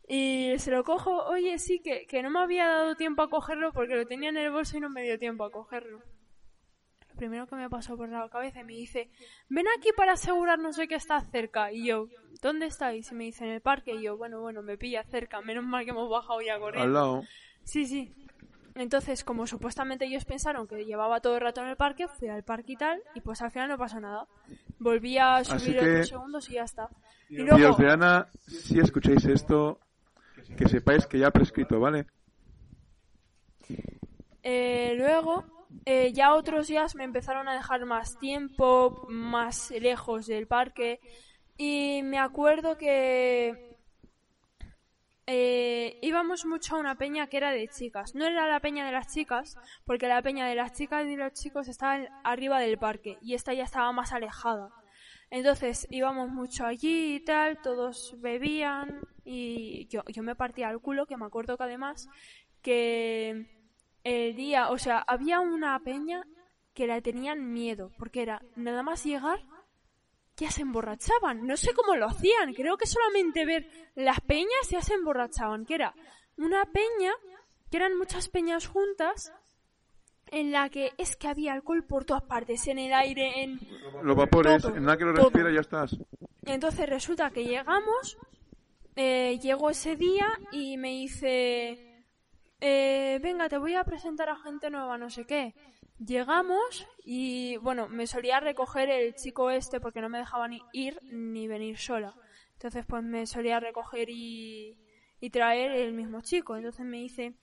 Y se lo cojo, oye, sí, que, que no me había dado tiempo a cogerlo porque lo tenía en el bolso y no me dio tiempo a cogerlo. Primero que me pasó por la cabeza y me dice, ven aquí para asegurarnos de que estás cerca. Y yo, ¿dónde estáis? Y me dice, en el parque. Y yo, bueno, bueno, me pilla cerca, menos mal que hemos bajado ya Al corriendo. lado. Sí, sí. Entonces, como supuestamente ellos pensaron que llevaba todo el rato en el parque, fui al parque y tal, y pues al final no pasó nada. Volví a subir que- otros segundos y ya está. Y luego, Tíos de Ana, si escucháis esto, que sepáis que ya ha prescrito, ¿vale? eh, luego, eh, ya otros días me empezaron a dejar más tiempo, más lejos del parque, y me acuerdo que eh, íbamos mucho a una peña que era de chicas. No era la peña de las chicas, porque la peña de las chicas y los chicos estaba arriba del parque y esta ya estaba más alejada. Entonces íbamos mucho allí y tal, todos bebían y yo, yo me partía el culo, que me acuerdo que además que el día, o sea, había una peña que la tenían miedo, porque era nada más llegar ya se emborrachaban. No sé cómo lo hacían. Creo que solamente ver las peñas ya se emborrachaban. Que era una peña, que eran muchas peñas juntas, en la que es que había alcohol por todas partes, en el aire, en... Los vapores, Todo, en nada que lo respira ya estás. Entonces resulta que llegamos, eh, llegó ese día y me dice, eh, venga, te voy a presentar a gente nueva, no sé qué. Llegamos y, bueno, me solía recoger el chico este porque no me dejaba ni ir ni venir sola. Entonces, pues me solía recoger y, y traer el mismo chico. Entonces me dice,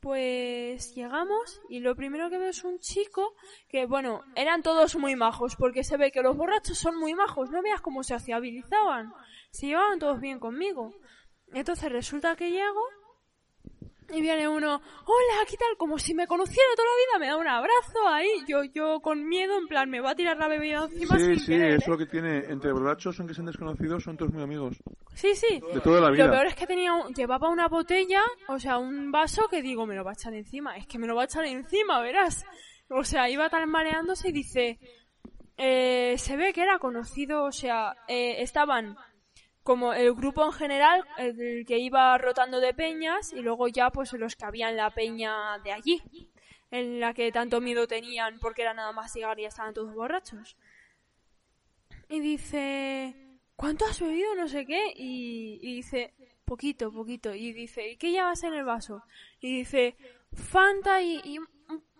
pues llegamos y lo primero que veo es un chico que, bueno, eran todos muy majos porque se ve que los borrachos son muy majos. No veas cómo se sociabilizaban. Se llevaban todos bien conmigo. Entonces resulta que llego y viene uno, hola, ¿qué tal? Como si me conociera toda la vida, me da un abrazo ahí. Yo, yo con miedo, en plan, me va a tirar la bebida encima Sí, sin sí, querer, eso ¿eh? lo que tiene entre borrachos, aunque sean desconocidos, son todos muy amigos. Sí, sí. De toda la Lo vida. peor es que tenía un- llevaba una botella, o sea, un vaso que digo, me lo va a echar encima. Es que me lo va a echar encima, verás. O sea, iba tan mareándose y dice, eh, se ve que era conocido, o sea, eh, estaban como el grupo en general, el que iba rotando de peñas, y luego ya pues los que habían la peña de allí, en la que tanto miedo tenían porque era nada más llegar y estaban todos borrachos. Y dice, ¿cuánto has bebido? No sé qué. Y, dice, poquito, poquito. Y dice, ¿y qué llevas en el vaso? Y dice, Fanta y,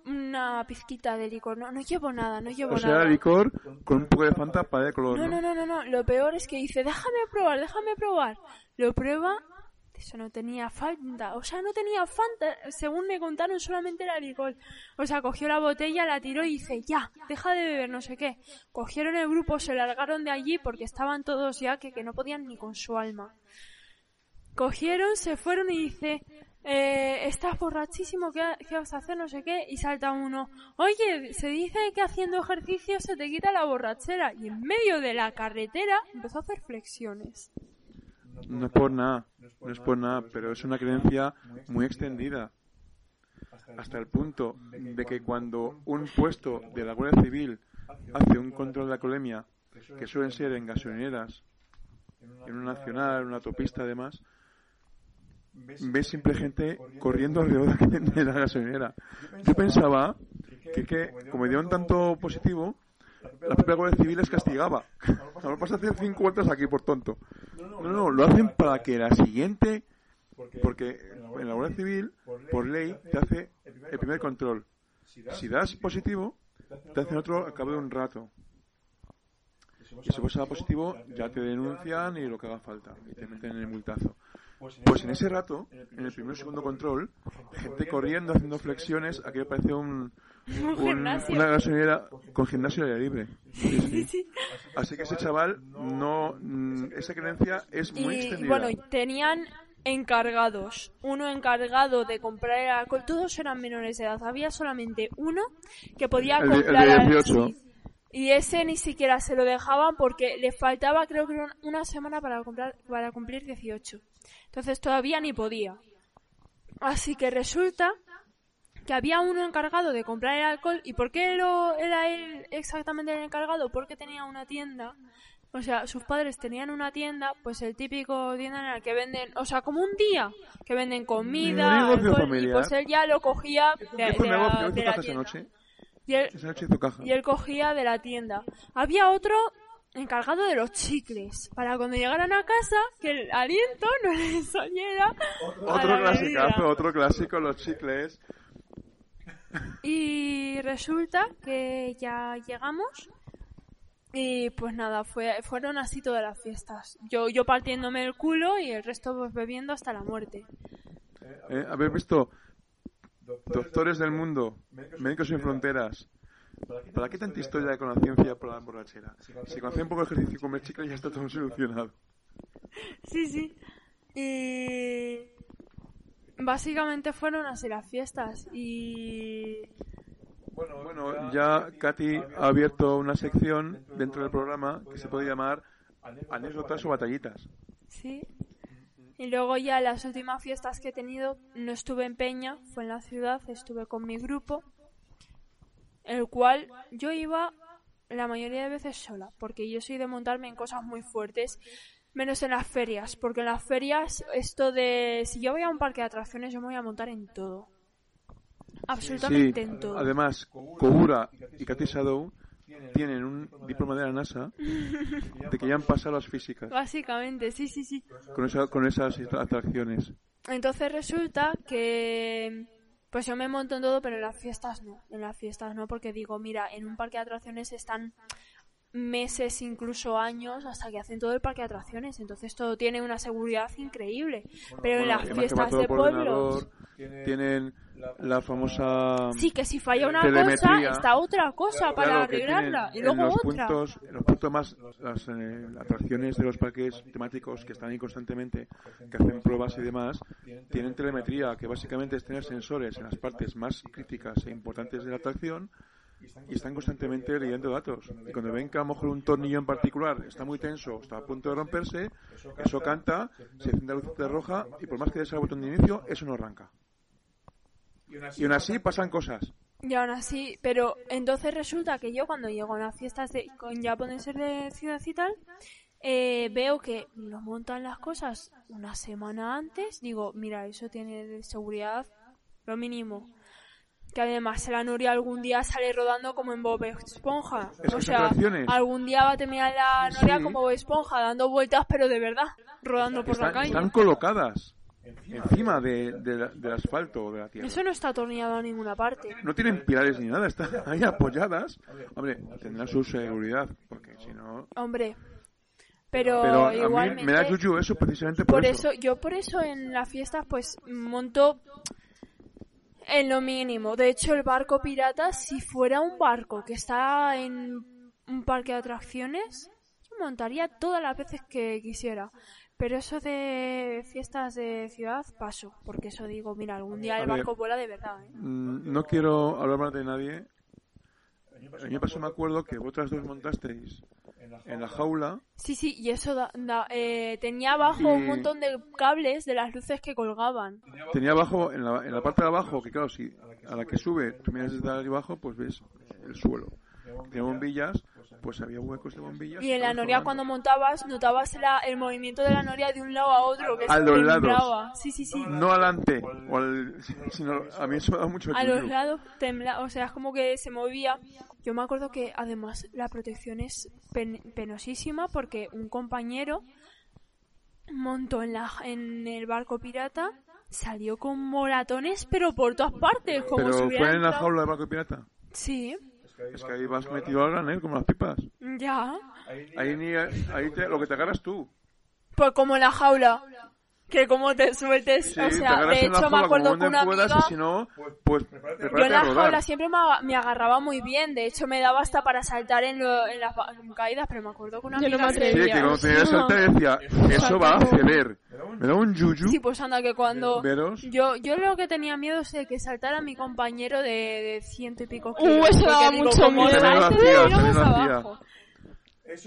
una pizquita de licor. No, no llevo nada, no llevo O sea, nada. licor con un poco de fanta para de color, No, ¿no? no, no, no. Lo peor es que dice, déjame probar, déjame probar. Lo prueba, Eso no tenía Fanta. O sea, no tenía Fanta. Según me contaron, solamente era alcohol. O sea, cogió la botella, la tiró y dice, ya, deja de beber, no sé qué. Cogieron el grupo, se largaron de allí porque estaban todos ya que, que no podían ni con su alma. Cogieron, se fueron y dice, eh, estás borrachísimo, ¿qué, ¿qué vas a hacer? No sé qué. Y salta uno, oye, se dice que haciendo ejercicio se te quita la borrachera. Y en medio de la carretera empezó a hacer flexiones. No es por nada, no es por nada, pero es una creencia muy extendida. Hasta el punto de que cuando un puesto de la Guardia Civil hace un control de la colemia, que suelen ser en gasolineras, en una nacional, en una autopista además, ves siempre gente corriendo alrededor de la gasolinera. Yo pensaba que, que como dieron tanto positivo, la propia Guardia Civil les castigaba. Ahora vas a hacer cinco vueltas aquí por tonto. No, no, lo hacen para que la siguiente, porque en la Guardia Civil, por ley, te hace el primer control. Si das positivo, te hacen otro al cabo de un rato. Y si pasa positivo, ya te denuncian y lo que haga falta. Y te meten en el multazo. Pues en ese rato, en el primer y segundo control, gente corriendo, haciendo flexiones, aquello parece un, un- una gasolinera con gimnasio al aire libre. Sí, sí. Sí, sí. Así que ese chaval, no, mm, esa creencia es muy Y extendida. bueno, y tenían encargados. Uno encargado de comprar el alcohol. Todos eran menores de edad. Había solamente uno que podía El de- el comprar de al- 18. sí. Y ese ni siquiera se lo dejaban porque le faltaba creo que una- semana para comprar para cumplir 18. Entonces todavía ni podía. Así que resulta que había uno encargado de comprar el alcohol. ¿Y por qué lo, era él exactamente el encargado? Porque tenía una tienda. O sea, sus padres tenían una tienda, pues el típico tienda en que venden, o sea, como un día, que venden comida, alcohol, y pues él ya lo cogía de, ¿Qué fue de la, la tienda. noche. Y él, y él cogía de la tienda. Había otro encargado de los chicles, para cuando llegaran a casa, que el aliento no les saliera Otro clasicazo, otro clásico, los chicles. Y resulta que ya llegamos y pues nada, fue, fueron así todas las fiestas. Yo, yo partiéndome el culo y el resto pues bebiendo hasta la muerte. Eh, ¿Habéis visto Doctores del Mundo, Médicos Sin Fronteras? ¿Para qué tanta historia con la ciencia por la borrachera? Si con un poco de ejercicio y comer chicles ya está todo solucionado. Sí, sí. Y básicamente fueron así las fiestas y Bueno, ya Katy ha abierto una sección dentro del programa que se puede llamar Anécdotas o Batallitas. sí. Y luego ya las últimas fiestas que he tenido no estuve en Peña, fue en la ciudad, estuve con mi grupo, el cual yo iba la mayoría de veces sola, porque yo soy de montarme en cosas muy fuertes, menos en las ferias, porque en las ferias esto de si yo voy a un parque de atracciones yo me voy a montar en todo. Absolutamente en todo. además, Kogura y Katy Shadow tienen un diploma de la NASA de que ya han pasado las físicas Básicamente, sí, sí, sí. con, esa- con esas atracciones. Entonces resulta que pues yo me monto en todo, pero en las fiestas no. En las fiestas no, porque digo, mira, en un parque de atracciones están meses, incluso años, hasta que hacen todo el parque de atracciones. Entonces todo tiene una seguridad increíble. Pero en las fiestas de pueblos... tienen la famosa Sí, que si falla una Telemetría. cosa, está otra cosa para Claro, arreglarla. Y en luego los otra. puntos, en los puntos más, las eh, atracciones de los parques temáticos que están ahí constantemente, que hacen pruebas y demás, tienen telemetría, que básicamente es tener sensores en las partes más críticas e importantes de la atracción y están constantemente leyendo datos. Y cuando ven que a lo mejor un tornillo en particular está muy tenso, está a punto de romperse, eso canta, se enciende la luz de roja y por más que des al botón de inicio, eso no arranca. Y aún así pasan cosas. Y aún así, pero entonces resulta que yo cuando llego a las fiestas de, con japoneses de ciudad y tal, eh, veo que nos montan las cosas una semana antes, digo, mira, eso tiene de seguridad lo mínimo. Que además la Nuria algún día sale rodando como en Bob Esponja. O sea, algún día va a terminar la Nuria Sí. como Bob Esponja, dando vueltas, pero de verdad, rodando por la calle. están colocadas encima de, de la- del asfalto o de la tierra. Eso no está atornillado a ninguna parte. No tienen pilares ni nada, están ahí apoyadas. Hombre, tendrán su seguridad, porque si no... Hombre, Pero, Pero a igualmente... mí me da yuyu eso precisamente por, por eso, yo por eso en las fiestas pues monto en lo mínimo. De hecho, el barco pirata, si fuera un barco que está en un parque de atracciones, montaría todas las veces que quisiera. Pero eso de fiestas de ciudad, paso. Porque eso digo, mira, algún día el barco vuela de verdad. ¿eh? Mm, No quiero hablar más de nadie. El año pasado me acuerdo que vosotras dos montasteis en la jaula. Sí, sí, y eso da- da- eh, tenía abajo un montón de cables de las luces que colgaban. Tenía abajo, en la, en la parte de abajo, que claro, si a la que sube, tú miras desde abajo, pues ves el suelo. Tenía bombillas, pues había huecos de bombillas. Y en la noria cuando montabas, notabas la- el movimiento de la noria de un lado a otro. Que A se los lados. temblaba. Sí, sí, sí. No adelante, o al- sino a mí eso me da mucho A los lados temblaba, o sea, es como que se movía. Yo me acuerdo que además la protección es pen- penosísima porque un compañero montó en, la, en el barco pirata, salió con moratones, pero por todas partes, como Pero si fue en la jaula del barco pirata. Sí, Es que ahí vas metido al granel, como las pipas. ya. Ahí, ni, ahí te- lo que te agarras tú. Pues como en la jaula. Que como te sueltes, Sí, o sea, de hecho me acuerdo que una puedas amiga... y si no, pues prepárate Yo en la jaula siempre me, aga- me agarraba muy bien, de hecho me daba hasta para saltar en, lo- en las caídas, pero me acuerdo que una Yo no amiga me se- Sí, atrevía. que cuando te ibas a saltar decía, eso va a ceder. Me da un yuyu. Sí, pues anda, que cuando... Veros. Yo, yo lo que tenía miedo es de que saltara mi compañero de, de ciento y pico Uh, kilos. eso porque daba mucho miedo. Abajo.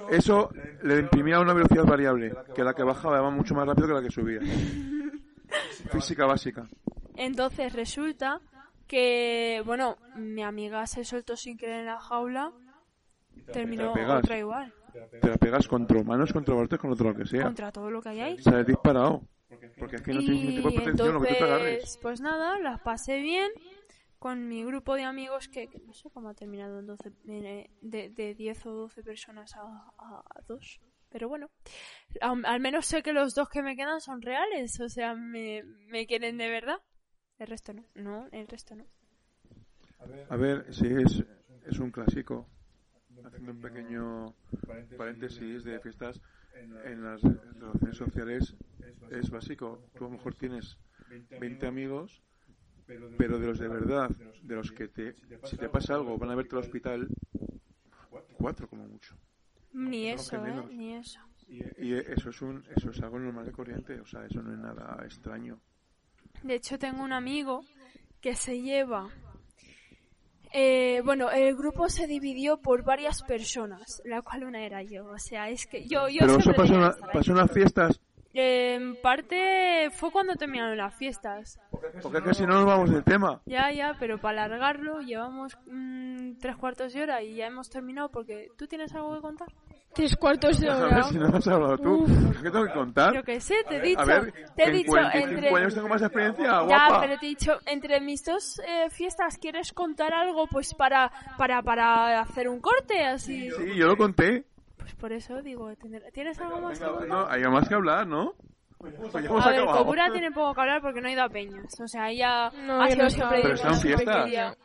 Eso le imprimía una velocidad variable, que la que bajaba va mucho más rápido que la que subía. Física básica. Entonces resulta que, bueno, mi amiga se soltó sin querer en la jaula, terminó otra igual, Te la pegas contra humanos, contra barcos, contra lo que sea. contra todo lo que hay ahí. Sales disparado. Porque es que no tienes ningún tipo de protección, lo que tú te agarres. pues nada, las pasé bien con mi grupo de amigos que, no sé cómo ha terminado en 12, eh, de, de 10 o 12 personas a, a, a dos. Pero bueno, al, menos sé que los dos que me quedan son reales, o sea, me, me quieren de verdad. El resto no, no, el resto no. A ver, sí, es, es un clásico. Haciendo un pequeño paréntesis de fiestas en las relaciones sociales, es básico. Tú a lo mejor tienes 20 amigos, pero de los de verdad, de los que te, si te pasa algo, van a verte al hospital, cuatro como mucho. Ni eso, ¿eh? Ni eso. Y eso es, un, eso es algo normal de corriente, o sea, eso no es nada extraño. De hecho, tengo un amigo que se lleva. Eh, bueno, el grupo se dividió por varias personas, la cual una era yo. O sea, es que yo. yo Pero eso pasó, en las fiestas, Eh, en parte fue cuando terminaron las fiestas. porque es que si no nos vamos del tema. Ya, ya, pero para alargarlo llevamos mm, tres cuartos de hora y ya hemos terminado porque tú tienes algo que contar. Tres cuartos de A hora. ver si no has hablado tú. ¿Qué tengo que contar? Yo que sé, te he dicho. A ver, te he en dicho 45 entre. años tengo más experiencia, Ya, guapa. pero te he dicho, entre mis dos eh, fiestas, ¿quieres contar algo pues para, para, para hacer un corte así? Sí, yo lo conté. Pues por eso digo, ¿tienes algo más que contar? no, hay más que hablar, ¿no? Pues hemos A ver. Kobura tiene poco que hablar porque no ha ido a Peñas. O sea, ella No, ha sido no siempre. Pero su fiestas.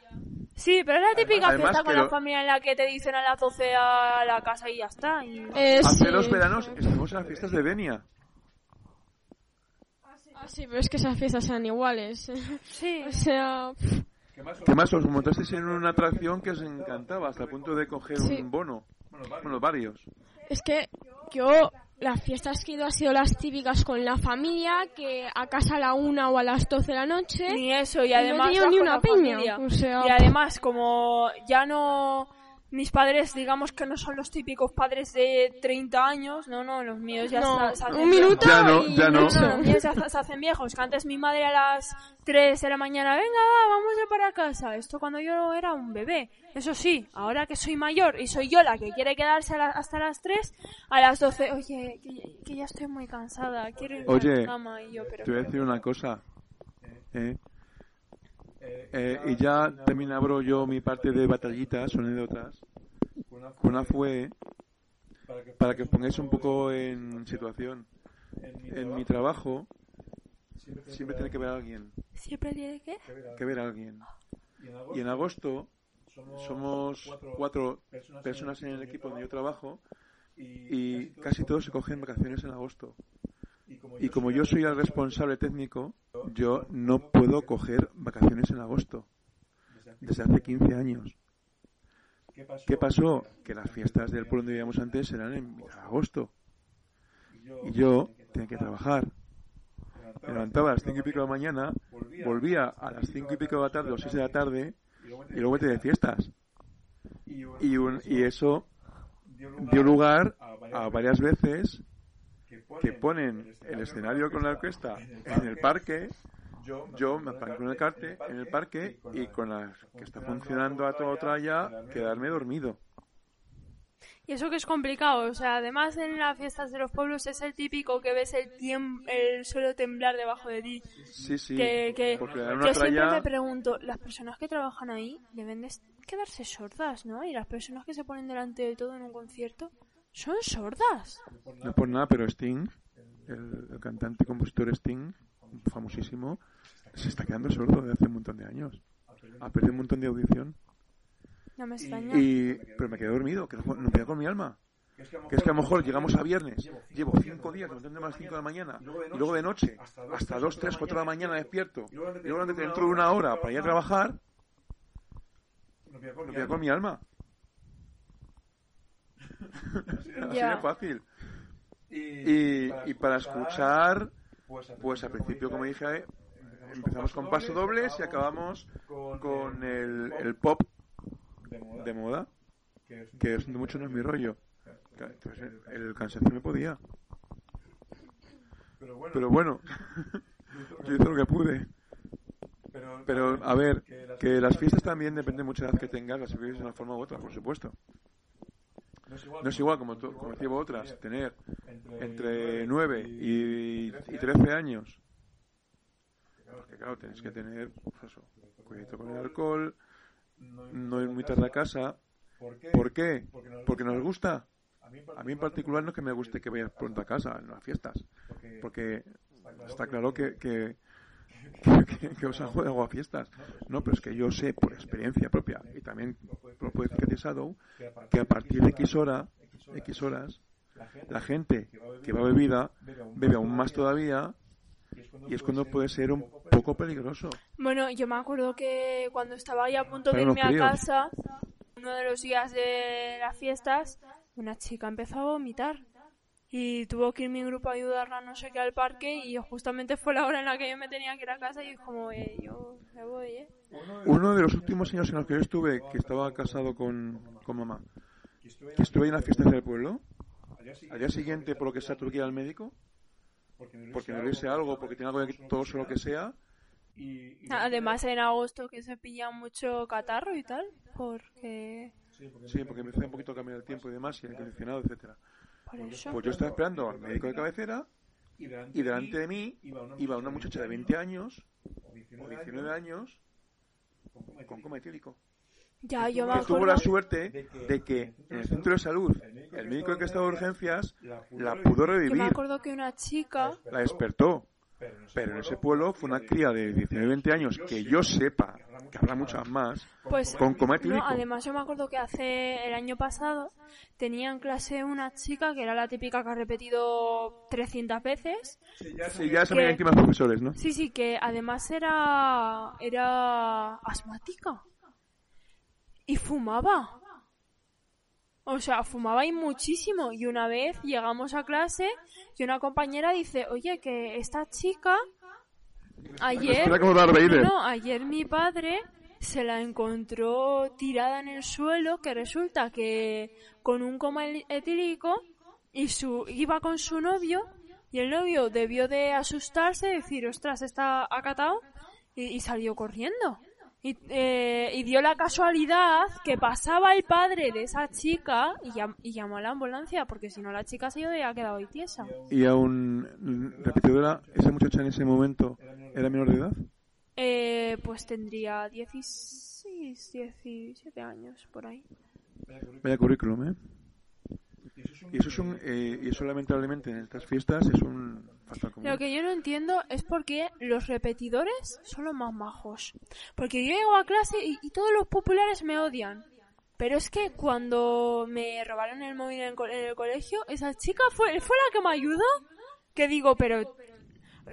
Sí, pero es la típica Además fiesta con la lo- familia en la que te dicen a las 12 a la casa y ya está. y- Eh, Hace sí. dos veranos estuvimos en las fiestas de Denia. Ah, sí, pero es que esas fiestas eran iguales. Sí. O sea, pff, Que más os montasteis en una atracción que os encantaba, hasta el punto de coger Sí. un bono. Bueno, varios. es que yo las fiestas que he ido han sido las típicas con la familia, que a casa a la una o a las doce de la noche. Ni eso, y Y no he además. ni una la peña, familia. o sea- Y además, como ya no. Mis padres, digamos que no son los típicos padres de 30 años, no, no, los míos ya No, se- se hacen un minuto Ya no, y ya no. No, los míos ya se hacen viejos. Que antes mi madre a las 3 de la mañana, venga, va, vamos ya para casa. Esto cuando yo era un bebé. Eso sí, ahora que soy mayor y soy yo la que quiere quedarse a la- hasta las 3, a las 12, oye, que, que ya estoy muy cansada, quiero ir a Oye, la cama. Y yo, pero... Te voy a decir una cosa. ¿eh? Eh, y ya también abro yo mi parte de batallitas o anécdotas. Una fue para que os pongáis un poco en situación. En mi trabajo siempre tiene que ver a alguien. ¿Siempre tiene que? Que ver a alguien. Y en agosto somos cuatro personas en el equipo donde yo trabajo y casi todos se cogen vacaciones en agosto. Y como yo soy el responsable técnico, yo no puedo coger vacaciones en agosto. Desde hace 15 años. ¿Qué pasó? Que las fiestas del pueblo donde vivíamos antes eran en agosto. Y yo tenía que trabajar. Me levantaba a las 5 y pico de la mañana, volvía a las 5 y pico de la tarde o 6 de la tarde y luego me de fiestas. Y, un- y eso dio lugar a varias veces que ponen el escenario con la orquesta en el parque, yo me apago en el carte, en el parque y con la que está funcionando a toda tralla quedarme dormido. Y eso que es complicado, o sea, además en las fiestas de los pueblos es el típico que ves el, tiemp- el suelo temblar debajo de ti. Sí, sí, que, que porque yo siempre me pregunto, las personas que trabajan ahí deben de quedarse sordas, ¿no? Y las personas que se ponen delante de todo en un concierto son sordas. no por nada, pero Sting, el, el cantante y compositor Sting, famosísimo, se está quedando sordo desde hace un montón de años. Ha perdido un montón de audición. No me extraña. Y, pero me quedé dormido, que no, podía con mi alma. Que es que a lo mejor llegamos a viernes, llevo cinco días a las 5 de la mañana, y luego de noche, hasta 2, 3, 4 de la mañana despierto, y luego dentro de una hora para ir a trabajar, no podía con mi alma. Así Ya. de fácil. Y, y para escuchar, pues al principio, como dije, eh, empezamos con paso dobles y acabamos con el, el pop de moda, que es mucho no es mi rollo. Entonces, el, el cansancio me podía. Pero bueno, yo hice lo que pude. Pero, a ver, que las fiestas también depende mucho de la edad que tengas, las vives de una forma u otra, por supuesto. No es igual, como, como decía otras, tener entre 9 y, y 13 años. Porque claro, tienes que tener, pues eso, cuidado con el alcohol, no ir muy tarde a casa. ¿Por qué? Porque nos gusta. A mí en particular no es que me guste que vayas pronto a casa en las fiestas. Porque está claro que, que, que, os hago a fiestas. No, pero es que yo sé por experiencia propia y también lo puede decir Shadow que a partir de X hora, X horas, la gente que va bebida bebe aún más todavía y es cuando puede ser un poco peligroso. Bueno, yo me acuerdo que cuando estaba ya a punto de irme a casa, uno de los días de las fiestas, una chica empezó a vomitar. Y tuvo que ir mi grupo a ayudarla no sé qué al parque y justamente fue la hora en la que yo me tenía que ir a casa y es como, eh, yo me voy, ¿eh? Uno de los últimos años en los que yo estuve, que estaba casado con, con mamá, que estuve en las fiestas del pueblo, al día siguiente, por lo que sea, tuve que ir al médico, porque me hubiese algo, porque tenía algo de tos o lo que sea, Además en agosto que se pilla mucho catarro y tal, porque... sí, porque empecé un poquito a cambiar el tiempo y demás, y el acondicionado, etcétera. Por eso. Pues yo estaba esperando al médico de cabecera y delante de mí iba una muchacha de 20 años o 19 años con coma etílico. Ya, yo me Que tuvo la suerte de que en el centro de salud el médico que estaba de urgencias la pudo Yo me revivir, acuerdo que una chica... la despertó. Pero en ese pueblo fue una cría de 19 20 años que yo sepa, que habrá muchas más, Pues, con coma no, además yo me acuerdo que hace el año pasado tenía en clase una chica que era la típica que ha repetido 300 veces. Sí, ya se que- me encima profesores, ¿no? Sí, sí, que además era era asmática. Y fumaba. O sea, fumaba y muchísimo. Y una vez llegamos a clase y una compañera dice, oye, que esta chica ayer... No, ayer mi padre se la encontró tirada en el suelo, que resulta que con un coma etílico y su iba con su novio y el novio debió de asustarse, decir, ostras, está acatado y, y salió corriendo. Y, eh, y dio la casualidad que pasaba el padre de esa chica y, llam- y llamó a la ambulancia, porque si no la chica se había quedado ahí tiesa. Y aún, repetidora, esa muchacha en ese momento era menor de edad. Eh, pues tendría 16, 17 años por ahí. Vaya currículum, ¿eh? Y eso, es un, eh, y eso lamentablemente en estas fiestas es un. Lo que yo no entiendo es por qué los repetidores son los más majos. Porque yo llego a clase y, todos los populares me odian. Pero es que cuando me robaron el móvil en el, colegio, esa chica fue, fue la que me ayudó. Que digo, pero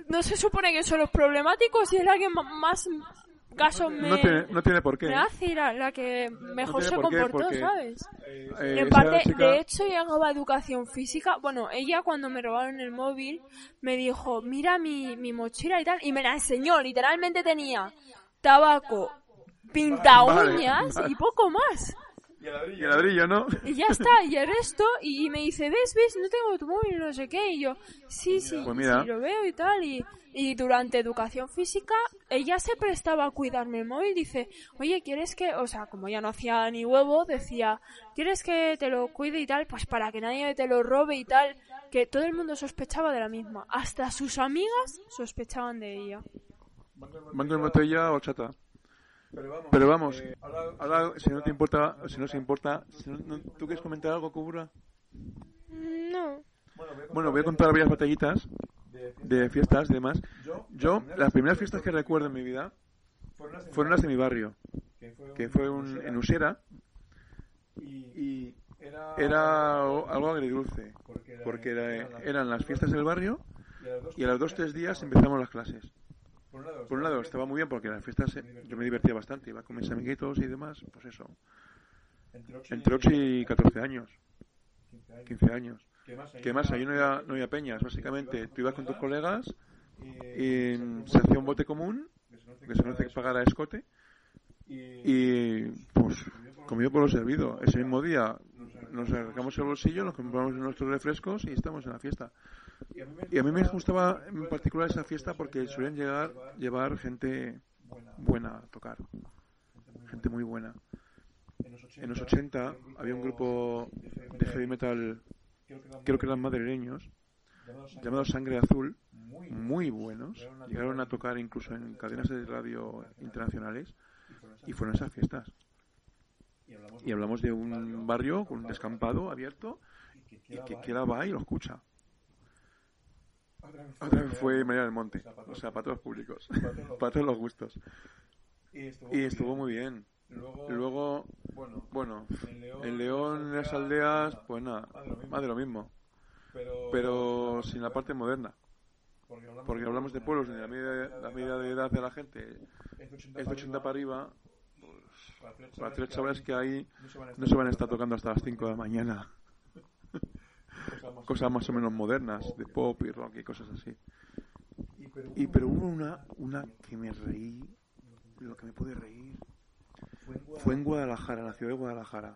no se supone que son los problemáticos y es la que más casos me, No tiene, no tiene por qué. me hace y la, la que mejor se qué, comportó, porque- ¿sabes? Eh, en parte, chica- de hecho, llegaba educación física. Bueno, ella cuando me robaron el móvil me dijo, mira mi, mi mochila y tal, y me la enseñó. Literalmente tenía tabaco, pinta Vale, uñas vale. y poco más. Y el ladrillo, ¿no? Y ya está, y el resto, y, y me dice, ves, ves, no tengo tu móvil, no sé qué, y yo, sí, sí, Pues mira. sí, lo veo y tal, y, y durante educación física, ella se prestaba a cuidarme el móvil, dice, oye, ¿quieres que, o sea, como ya no hacía ni huevo, decía, ¿quieres que te lo cuide y tal? Pues para que nadie te lo robe y tal, que todo el mundo sospechaba de la misma, hasta sus amigas sospechaban de ella. Banco en botella o chata. Pero vamos, ahora si no te importa, si no se importa, si no- no- ¿tú quieres comentar algo, Kubura? No. Bueno, voy a contar varias batallitas de fiestas. y demás. Yo, las primeras fiestas que recuerdo en mi vida fueron las de mi barrio, que fue un, en Usera, y era algo agridulce, porque era- eran las fiestas del barrio y a los dos tres días empezamos las clases. Por un lado estaba muy bien porque las fiestas yo me divertía bastante, iba con mis amiguitos y demás, pues eso, entre 8 y 14 años, 15 años. Que más, ahí no había, no había peñas, básicamente. Tú ibas con tus colegas y se hacía un bote común, que se conoce que pagar a escote, y pues comido por lo servido. Ese mismo día nos sacamos el bolsillo, nos compramos nuestros refrescos y estamos en la fiesta. Y a mí me gustaba en particular esa fiesta porque suelen llegar, llevar gente buena a tocar, gente muy buena. En los 80 había un grupo de heavy metal, creo que eran madrileños, llamados Sangre Azul, muy buenos. Llegaron a tocar incluso en cadenas de radio internacionales y fueron esas fiestas. Y hablamos de un barrio con un descampado abierto y que quiera va y lo escucha. Otra vez fue María del Monte, o sea, para todos los públicos, para todos los gustos. Y estuvo muy bien. Luego, bueno, en León, en las aldeas, pues nada, más de lo mismo. Pero sin la parte moderna. Porque hablamos de pueblos donde la media, la media de edad de la gente es de 80 para arriba. Pues, para tres chavales que hay no se van a estar tocando hasta las 5 de la mañana. Cosas más o menos modernas, de pop y rock y cosas así. Y pero hubo una, una que me reí, lo que me pude reír, fue en Guadalajara, en la ciudad de Guadalajara.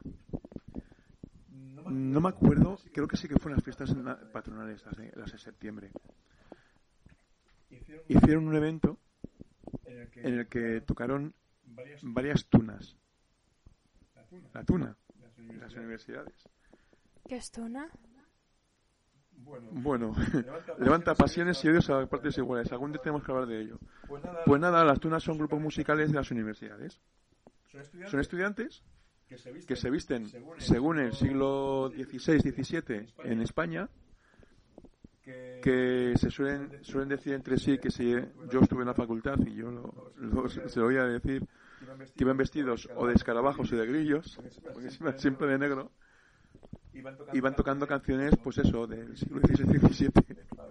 No me acuerdo, creo que sí que fueron las fiestas na- patronales, las de, las de septiembre. Hicieron un evento en el que tocaron varias tunas. La tuna, las universidades. ¿Qué es tuna? Bueno, levanta pasiones y odios a partes iguales. Algún día tenemos que hablar de ello. Pues nada, las tunas son grupos musicales de las universidades. Son estudiantes que se visten según el siglo XVI-XVII en España, que se suelen, suelen decir entre sí que si yo estuve en la facultad y yo lo- lo- se lo voy a decir, que iban vestidos o de escarabajos o de grillos, porque iban siempre de negro, y van tocando canciones, pues eso, del siglo XVI-XVII,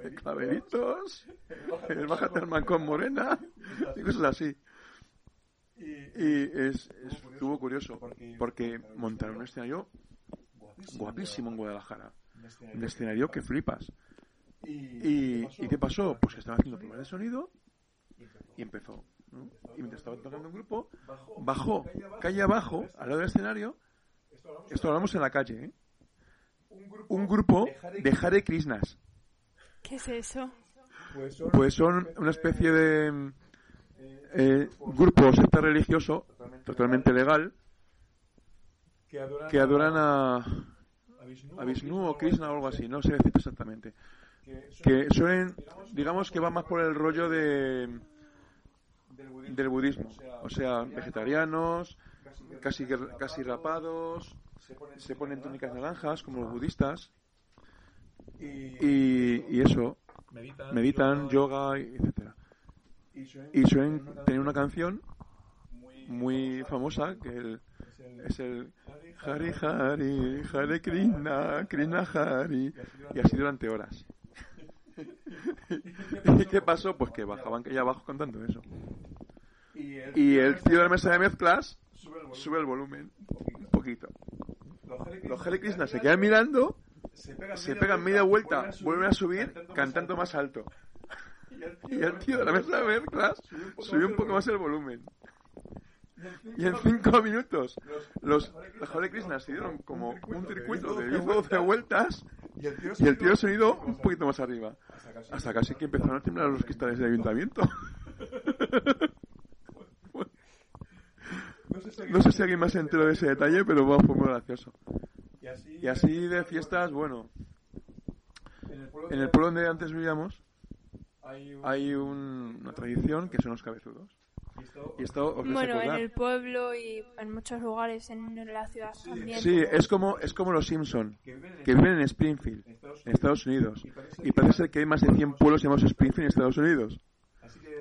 de claveritos, el Bájate al Mancón Morena, y cosas así. Y es, es- estuvo curioso, porque montaron un escenario guapísimo en Guadalajara. Un escenario que flipas. ¿Y, ¿y qué pasó? Pues que estaba haciendo pruebas de sonido y empezó. ¿no? Y mientras estaba tocando un grupo, bajó, calle abajo, al lado del escenario. Esto lo hablamos en la calle, ¿eh? Un grupo de Hare Krishnas. ¿Qué es eso? Pues son una especie de eh, grupo secta religioso totalmente legal que adoran a, a Vishnu o Krishna o algo así, no sé decirte exactamente. Que suelen, digamos que va más por el rollo de del budismo, o sea, vegetarianos, casi casi rapados, se ponen túnicas naranjas como los budistas. Y, y eso, meditan, yoga, etcétera. Y suelen tener una canción muy famosa que, el- Es el Hari Hari, Hare Krishna, Krishna Hari. Y así durante horas. ¿Y qué pasó? Pues que bajaban que allá abajo cantando eso. Y el tío de la mesa de mezclas sube el volumen un poquito. Los Hare Krishna se quedan mirando, se pegan media vuelta, vuelven a subir cantando más alto. Y el tío de la mesa de mezclas subió un poco más el volumen. Y en cinco minutos los, Hare Krishna se dieron como un circuito de 10 o 12 vueltas y el tío de sonido un poquito más arriba. Hasta casi que empezaron a temblar los cristales del ayuntamiento. No sé si alguien más se enteró de ese detalle, pero bueno, fue muy gracioso. Y así de fiestas, bueno, en el pueblo donde antes vivíamos hay un- una tradición que son los cabezudos. Y esto os Bueno, en el pueblo y en muchos lugares en la ciudad también. Sí, es como, es como los Simpson, que viven en Springfield, en Estados Unidos. Y parece ser que hay más de 100 pueblos llamados Springfield en Estados Unidos.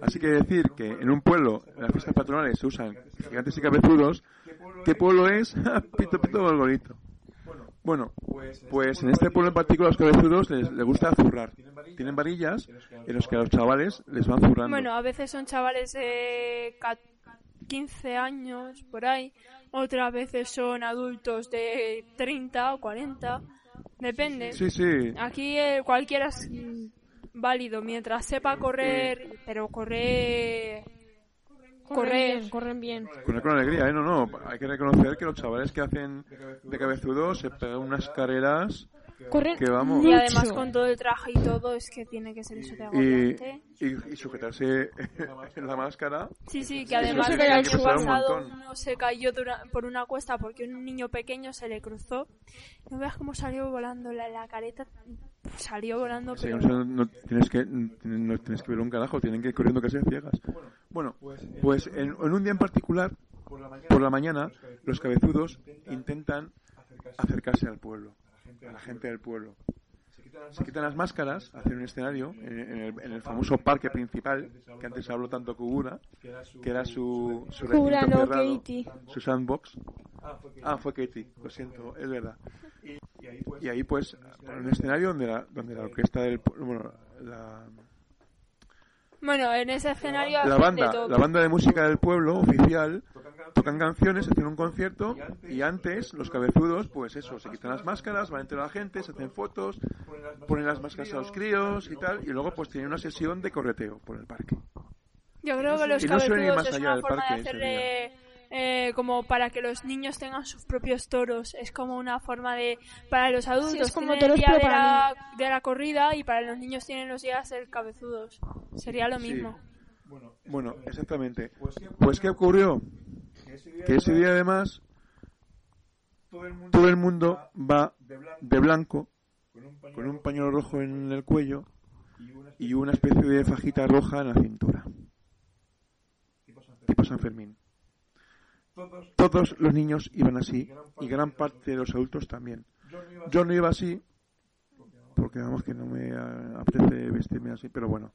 Así que decir que en un pueblo, en las fiestas patronales, se usan gigantes y cabezudos, ¿qué pueblo es? pito, pito, golgorito. Bueno, pues en este pueblo en particular, los cabezudos les, les gusta zurrar. Tienen varillas en los que a los chavales les van zurrando. Bueno, a veces son chavales de ca- 15 años, por ahí. Otras veces son adultos de 30 o 40. Depende. Sí, sí. Aquí eh, cualquiera es válido mientras sepa correr, pero correr... Corren Correr. bien, corren bien. Correr con alegría, ¿eh? No, no. Hay que reconocer que los chavales que hacen de cabezudos se pegan unas carreras Corren Que vamos. Y además con todo el traje y todo, es que tiene que ser eso de y, agobiante. y, y sujetarse en la máscara. Sí, sí, que además el año pasado Un uno se cayó dura- por una cuesta porque un niño pequeño se le cruzó. No veas cómo salió volando la, la careta. Salió volando, Sí, pero... no, tienes que no tienes que ver un carajo, tienen que ir corriendo casi a ciegas. Bueno, pues en, en un día en particular, por la mañana, los cabezudos intentan acercarse al pueblo, a la gente del pueblo. Se quitan las máscaras, hacen un escenario en, en el, en el famoso parque principal, que antes habló tanto Kubura, que era su, su no cerrado, Katie. su sandbox. Ah, fue Katie, lo siento, es verdad. Y ahí pues ponen un escenario donde la, donde la orquesta del bueno, la, Bueno, en ese escenario la banda, todo. la banda de música del pueblo oficial tocan canciones, hacen un concierto y antes los cabezudos, pues eso, se quitan las máscaras, van entre la gente, se hacen fotos, ponen las máscaras a los críos y tal, y luego pues tienen una sesión de correteo por el parque. Yo creo que los Y no cabezudos es una forma de hacerle eh, como para que los niños tengan sus propios toros. Es como una forma de para los adultos Sí, es como tienen el toros, día de para la, de la corrida y para los niños tienen los días del cabezudos. Sería lo Sí. mismo. Bueno, exactamente. Pues ¿qué ocurrió? Que ese día además todo el mundo va de blanco con un pañuelo rojo en el cuello y una especie de fajita roja en la cintura. Tipo San Fermín. Todos los niños iban así y gran parte de los adultos también. Yo no iba así porque vamos que no me eh, apetece vestirme así, pero bueno.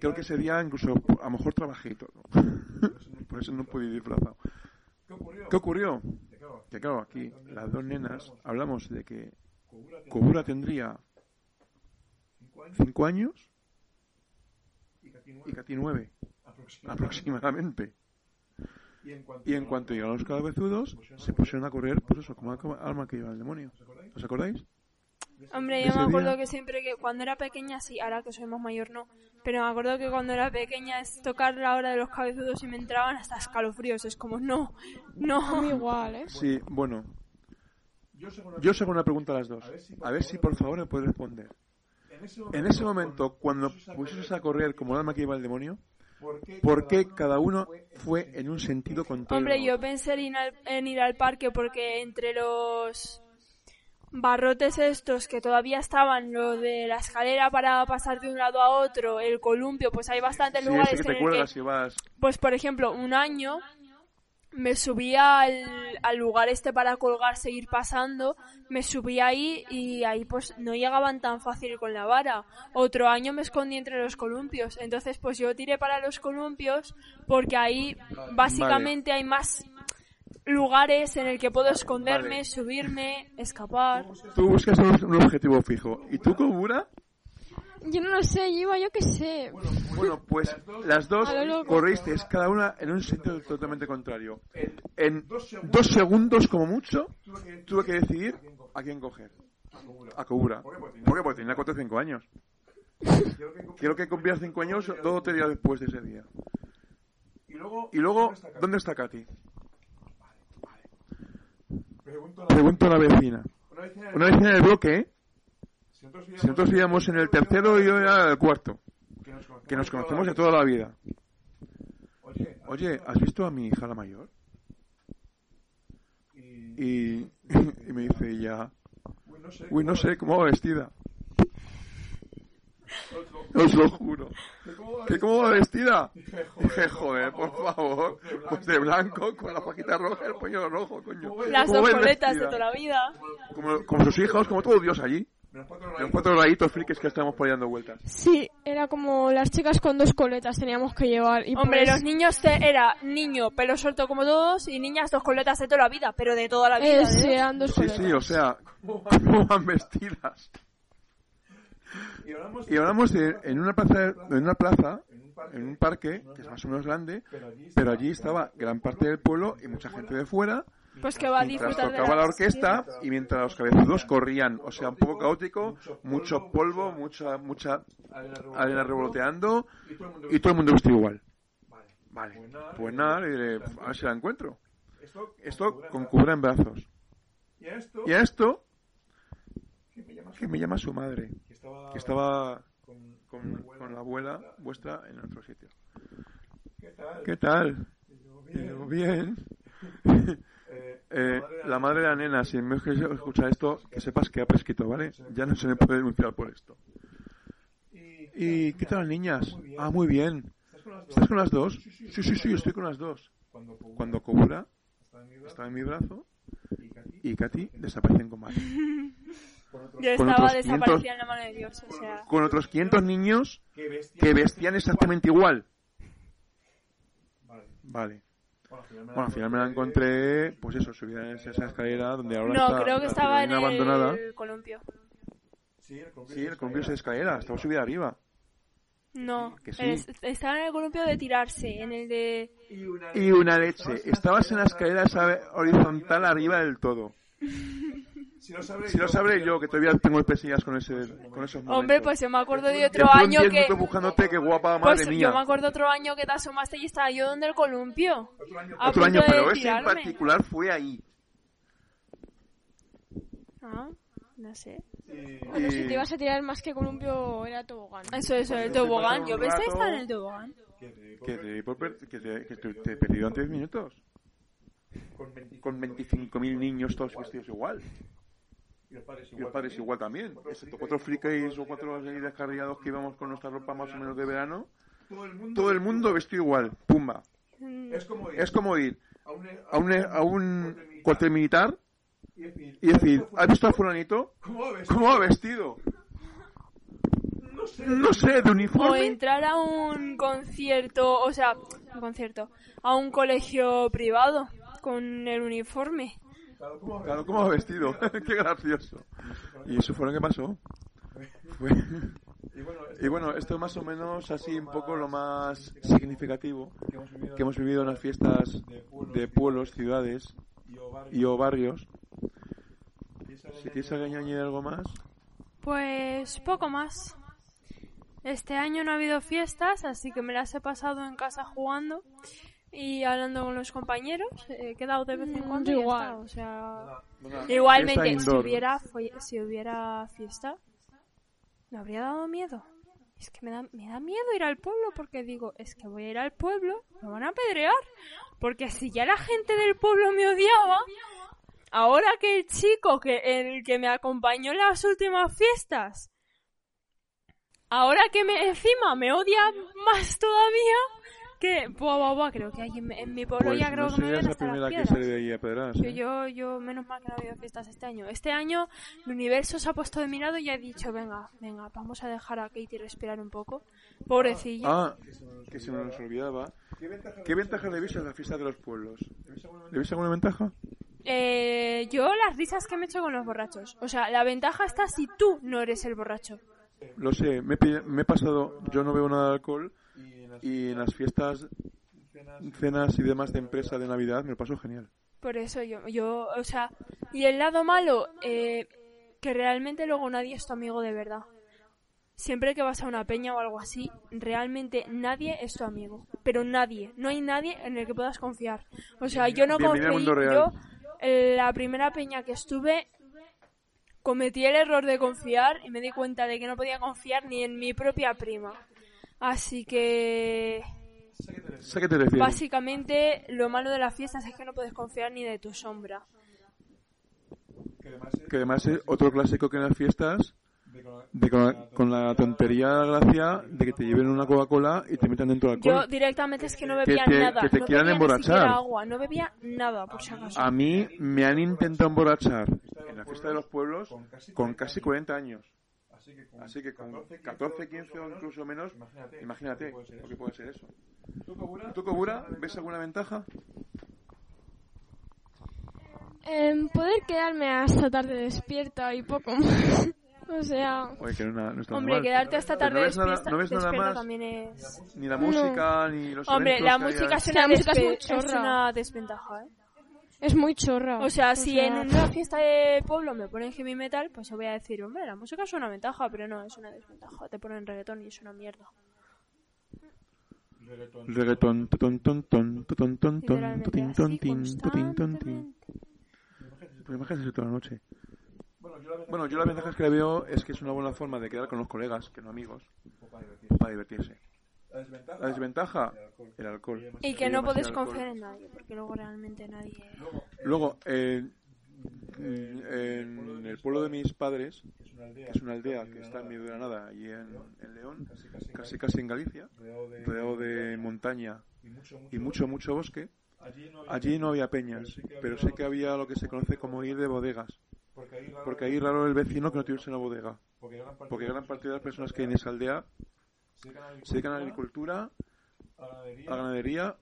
Creo que ese día incluso a lo mejor trabajé y todo. Por eso no pude ir disfrazado. ¿Qué ocurrió? Que claro, aquí las dos nenas hablamos de que Kobura tendría 5 años y Katy 9 aproximadamente. Y en cuanto llegaron los cabezudos, se pusieron a correr, pues eso, como alma- alma que lleva el demonio. ¿Os acordáis? Hombre, yo me acuerdo día- que siempre que cuando era pequeña, sí, ahora que soy más mayor no, pero me acuerdo que cuando era pequeña es tocar la hora de los cabezudos y me entraban hasta escalofríos. Es como, no, no. igual, ¿eh? Sí, bueno. Yo os hago una pregunta a las dos. A ver si por favor me podéis responder. En ese momento, cuando pusieses a correr como el alma que lleva el demonio, ¿por qué cada uno fue en un sentido contrario? Hombre, yo pensé en ir, al, en ir al parque porque entre los barrotes estos que todavía estaban, lo de la escalera para pasar de un lado a otro, el columpio, pues hay bastantes Sí, lugares que en te el que cuelgas y vas... Pues por ejemplo, un año me subía al, al lugar este para colgar, seguir pasando, me subí ahí y ahí pues no llegaban tan fácil con la vara. Otro año me escondí entre los columpios, entonces pues yo tiré para los columpios porque ahí básicamente hay más lugares en el que puedo esconderme, Vale. subirme, escapar. Tú buscas un, objetivo fijo. ¿Y tú, Kobura? Yo no lo sé, yo iba yo que sé. Bueno, pues las dos corristeis cada una en un sitio totalmente contrario. En dos segundos como mucho tuve que decidir a quién coger. A Kobura. ¿Por qué? Porque tenía 4 o 5 años. Quiero que cumplieras 5 años dos o tres días después de ese día. Y luego, ¿dónde está Katy? Pregunto a la vecina. Una vecina del bloque, ¿eh? Si nosotros vivíamos en el tercero y yo era el cuarto. Que nos conocemos de toda la vida. Oye, ¿has visto a mi hija la mayor? Y, y me dice ella, uy, no sé cómo va vestida. Os lo juro. ¿Que cómo va vestida? Dije, joder, por favor. Pues de blanco, con la fajita roja y el pañuelo rojo, coño. Las ¿Cómo dos coletas de toda la vida. Como, como sus hijos, como todo Dios allí. Los cuatro rayitos frikis que estamos por ahí dando vueltas. Sí, era como las chicas con dos coletas teníamos que llevar. Y Hombre, pues- los niños te- era niño, pelo suelto como todos, y niñas dos coletas de toda la vida, pero de toda la vida. Eh, ¿eh? sí, eran dos Sí, coletas. sí, o sea, cómo van vestidas. Y hablamos de en una plaza, en una plaza, en un parque que es más o menos grande, pero allí estaba gran parte del pueblo y mucha gente de fuera. Pues que va a Mientras disfrutar de tocaba la las orquesta y mientras los cabezudos corrían, o sea, un poco caótico, mucho polvo, mucha mucha arena revoloteando y todo el mundo vestido igual. Vale, pues nada, le diré, a ver si la encuentro. Esto con cubra en brazos. Y a esto, que me llama su madre, que estaba con, con la abuela vuestra en otro sitio. ¿Qué tal? Y digo, bien. Eh, la madre de la nena, si me escucha esto, que sepas que ha prescrito, ¿vale? Ya no se me puede denunciar por esto. ¿Y qué tal las niñas? Ah, muy bien. ¿Estás con las dos? Sí, sí, sí, estoy con las dos. Cuando Kobura estaba en mi brazo y Katy desaparecen con Mario. Yo estaba otros 500 desaparecida en la mano de Dios, o sea... Con otros 500 niños que vestían exactamente igual. Vale. Bueno, al final me la encontré, pues eso, subida en esa escalera donde ahora No, está creo que estaba en abandonada. el columpio. Sí, el columpio es escalera, estaba subida arriba. No, sí. es- estaba en el columpio de tirarse, en el de... Y una leche, estabas en la escalera esa horizontal arriba del todo. Si lo sabré yo, que todavía tengo pesillas con, ese, con esos momentos. Hombre, pues yo me acuerdo de Que otro año 10 que... buscándote, qué guapa, madre Pues mía. yo me acuerdo otro año que te asomaste y estaba yo donde el columpio. Otro año, de pero ese en particular fue ahí. Ah, no sé. Pero si te ibas a tirar más que columpio era tobogán. Eso, eso, el tobogán. Yo pensé que estaba en el tobogán. Que te, que te, que te- te he perdido en 10 minutos. Con 25.000 niños todos vestidos igual. Y los padres igual también. Excepto cuatro frikis o cuatro descarriados que íbamos con nuestra ropa más o menos de verano. Todo el mundo vestido igual. Pumba. Es como ir a un, a un cuartel militar y decir, ¿has visto a fulanito? ¿Cómo va vestido? No sé, de O uniforme. entrar a un concierto, o sea, un concierto, a un colegio privado con el uniforme. Claro, ¿cómo va vestido? Qué gracioso. Y eso fue lo que pasó. Fue- Y bueno, esto es más o menos así un poco lo más significativo que hemos vivido en las fiestas de pueblos, ciudades y o barrios. Si quieres añadir algo más, Pues poco más. Este año no ha habido fiestas, así que me las he pasado en casa jugando y hablando con los compañeros. He quedado de vez en Mm, cuando y igual. está, o sea, fiesta igualmente si hubiera si hubiera fiesta, me habría dado miedo. Es que me da, me da miedo ir al pueblo porque digo, es que voy a ir al pueblo, me van a apedrear. Porque si ya la gente del pueblo me odiaba, ahora que el chico que el que me acompañó en las últimas fiestas ahora que me encima me odia más todavía que buah, buah, buah, creo que hay en, en mi pueblo pues ya creo no que me la hasta las que piedras. sale de ahí a pedras. Yo, ¿eh? yo, yo, menos mal que no ha habido fiestas este año. Este año el universo se ha puesto de mi lado y ha dicho, venga, venga, vamos a dejar a Katie respirar un poco. Pobrecilla. Ah, que se nos olvidaba ¿Qué ventaja le veis a la fiesta de los pueblos? ¿Le veis alguna ventaja? Eh, yo las risas que me echo con los borrachos. O sea, la ventaja está si tú no eres el borracho. Lo sé, me, he me he pasado, yo no bebo nada de alcohol y en las fiestas, cenas y demás de empresa de Navidad me lo paso genial. Por eso yo, yo, o sea, y el lado malo, eh, que realmente luego nadie es tu amigo de verdad. Siempre que vas a una peña o algo así, realmente nadie es tu amigo. Pero nadie, no hay nadie en el que puedas confiar. O sea, yo no real. yo, en la primera peña que estuve, cometí el error de confiar y me di cuenta de que no podía confiar ni en mi propia prima. Así que ¿Sé a qué te refieres? Básicamente, lo malo de las fiestas es que no puedes confiar ni de tu sombra. Que además es otro clásico que en las fiestas, de con, la, con la tontería de la gracia de que te lleven una Coca-Cola y te metan dentro del Yo alcohol. directamente es que no Que bebía te- nada. que te no quieran bebía emborrachar. siquiera agua, no bebía nada, por si acaso. A mí me han intentado emborrachar en la fiesta de los pueblos con casi 40 años. Así que con 14, 15 o incluso menos, imagínate lo que puede ser eso. ¿Tú, Kobura, ves alguna ventaja? Em, poder quedarme hasta tarde despierta y poco más. o sea, Oye, que no, no está Hombre, mal. quedarte hasta tarde no ves nada, despierta, no ves nada despierta más, también es... ni la música, ni los Hombre, la que música es Sí, una, la música es desve- muy es chorra. una desventaja, ¿eh? Es muy chorra. O sea, si sea- en una fiesta de pueblo me ponen heavy metal, pues yo voy a decir, hombre, la música es una ventaja, pero no, es una desventaja. Te ponen reggaetón y es una mierda. Reggaetón, tin. constantemente. Pues imagínate toda la noche. Bueno, yo la ventaja que le veo es que es una buena forma de quedar con los colegas, que no amigos, para divertirse. La desventaja, el alcohol. Y que no alcohol. confiar en nadie, porque luego realmente nadie... Luego, eh, en el pueblo de mis padres, que es una aldea que está en medio de la nada, allí en, en León, casi casi en Galicia, rodeado de montaña y mucho, mucho bosque, allí no había peñas, pero sí que había lo que se conoce como ir de bodegas. Porque ahí raro el vecino que no tuviese una bodega. Porque gran parte de las personas que hay en esa aldea se dedican a la agricultura, a la ganadería,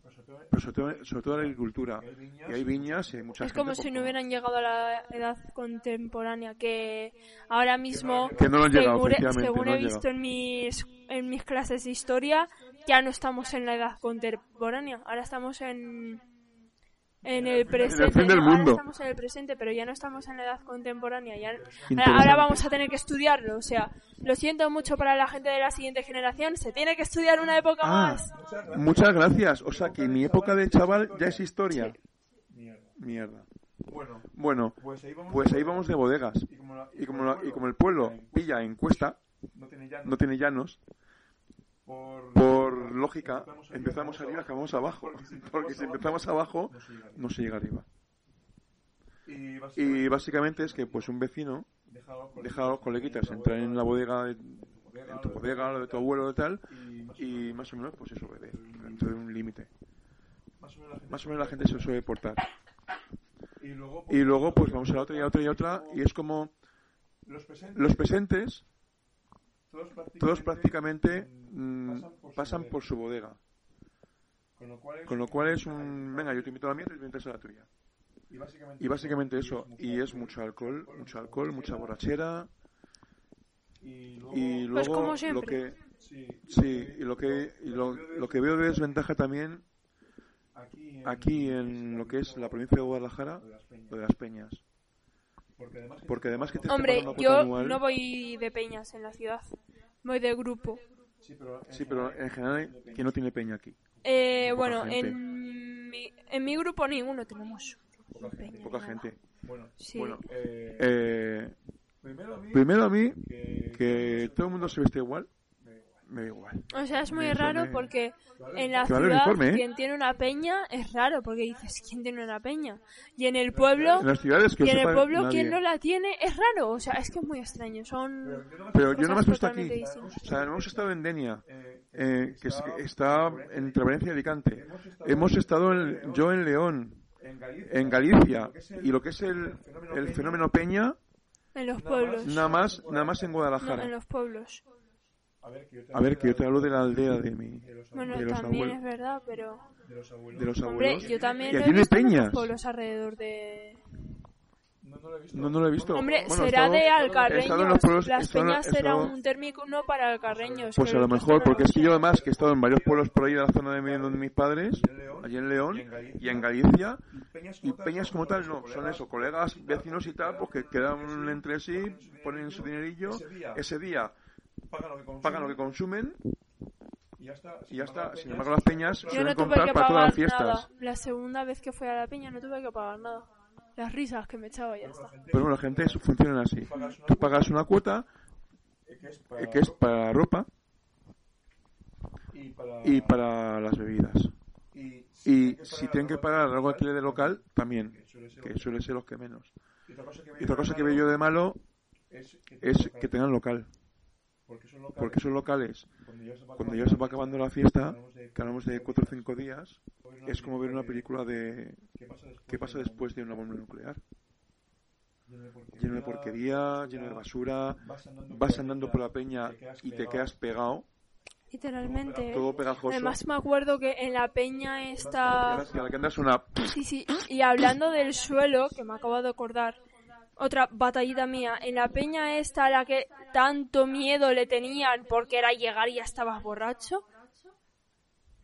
pero sobre todo, sobre todo a la agricultura. Y hay viñas y hay mucha Es gente como si no hubieran llegado a la edad contemporánea, que ahora mismo, Que no lo han llegado, según, efectivamente, según no he visto en mis, en mis clases de historia, ya no estamos en la edad contemporánea, ahora estamos en, en el presente. fin del ¿no? Ahora estamos en el presente, pero ya no estamos en la edad contemporánea. Ya, ahora, vamos a tener que estudiarlo, o sea, lo siento mucho para la gente de la siguiente generación, se tiene que estudiar una época Ah, más. muchas gracias. O sea que mi época de chaval ya es historia. Mierda. Bueno, pues ahí vamos de bodegas. Y como, la- y como el pueblo pilla en cuesta, no tiene llanos, por lógica, empezamos arriba, acabamos abajo. Porque si empezamos abajo, no se llega arriba. Y básicamente es que pues un vecino deja a los coleguitas entrar en la bodega, de- en tu bodega, lo de tu abuelo y tal, y más o menos pues eso, bebe, dentro de un límite. Más o menos la gente se suele portar. Y luego pues vamos a la otra y a otra y a otra, y es como los presentes, todos prácticamente mm, pasan por su bodega. Con lo cual es un, venga, yo te invito a la mía, tú te invitas a la tuya. Y básicamente eso, y es mucho alcohol, mucho alcohol, mucha borrachera. Y luego Pues como lo siempre. que sí, y lo que y lo, lo que veo de desventaja también aquí en lo que es la provincia de Guadalajara, lo de las peñas. Porque además que te Hombre, yo anual- no voy de peñas en la ciudad, voy de grupo. Sí, pero en general, ¿quién no tiene peña aquí? Eh, Poca bueno, gente. en mi, en mi grupo ninguno tenemos. peña ni Poca nada. gente. Sí. Bueno, eh, primero a mí, que todo el mundo se veste igual, me da igual. O sea, es muy Eso raro me- porque en la Que vale ciudad uniforme, ¿eh? quien tiene una peña es raro porque dices, ¿quién tiene una peña? Y en el pueblo, En las ciudades que y en el pueblo nadie. quien no la tiene es raro. O sea, es que es muy extraño. Son Pero yo no me puesto aquí. distintas. O sea, hemos estado en Denia, eh, que es- está entre Valencia y Alicante. Hemos estado en- yo en León, en Galicia, y lo que es el, el fenómeno Peña, En los pueblos. nada más, nada más en No, Guadalajara. en los pueblos. A ver, que yo te hablo de la aldea de mi... Bueno, de los también abuelos. es verdad, pero... De los Hombre, abuelos. yo también Y lo aquí he no hay visto en peñas. pueblos alrededor de... No, no lo he visto. Hombre, Bueno, será estado- de he estado en alcarreños. los pueblos- he Las estado peñas he será estado- un térmico no para alcarreños. Pues a lo mejor, no porque lo es que yo además que he estado en varios pueblos por ahí de la zona de mi, donde mis padres, allí en León y en Galicia, y peñas como tal no, son eso, colegas, vecinos y tal, pues que quedan entre sí, ponen su dinerillo, ese día pagan lo que consumen y ya está. Sin embargo, las peñas Yo no suelen tuve comprar que para todas pagar las fiestas. nada. La segunda vez que fui a la peña no tuve que pagar nada. Las risas que me echaba y ya está. Pero bueno, la gente eso funciona así. Tú pagas una cuota eh, que es para ropa y para las bebidas. Y si tienen que pagar algo alquiler de local, también, que suele ser los que menos. Y otra cosa que veo yo de malo es que tengan local. Porque esos locales, cuando ya se va acabando la fiesta, que hablamos de 4 o 5 días, es como ver una película de qué pasa después de una bomba nuclear. Lleno de porquería, lleno de basura, vas andando por la peña y te quedas pegado, Literalmente. todo pegajoso. Además me acuerdo que en la peña está... a la que andas una... Sí, sí. Y hablando del suelo, que me acabo de acordar, otra batallita mía, en la peña esta a la que tanto miedo le tenían porque era llegar y ya estabas borracho.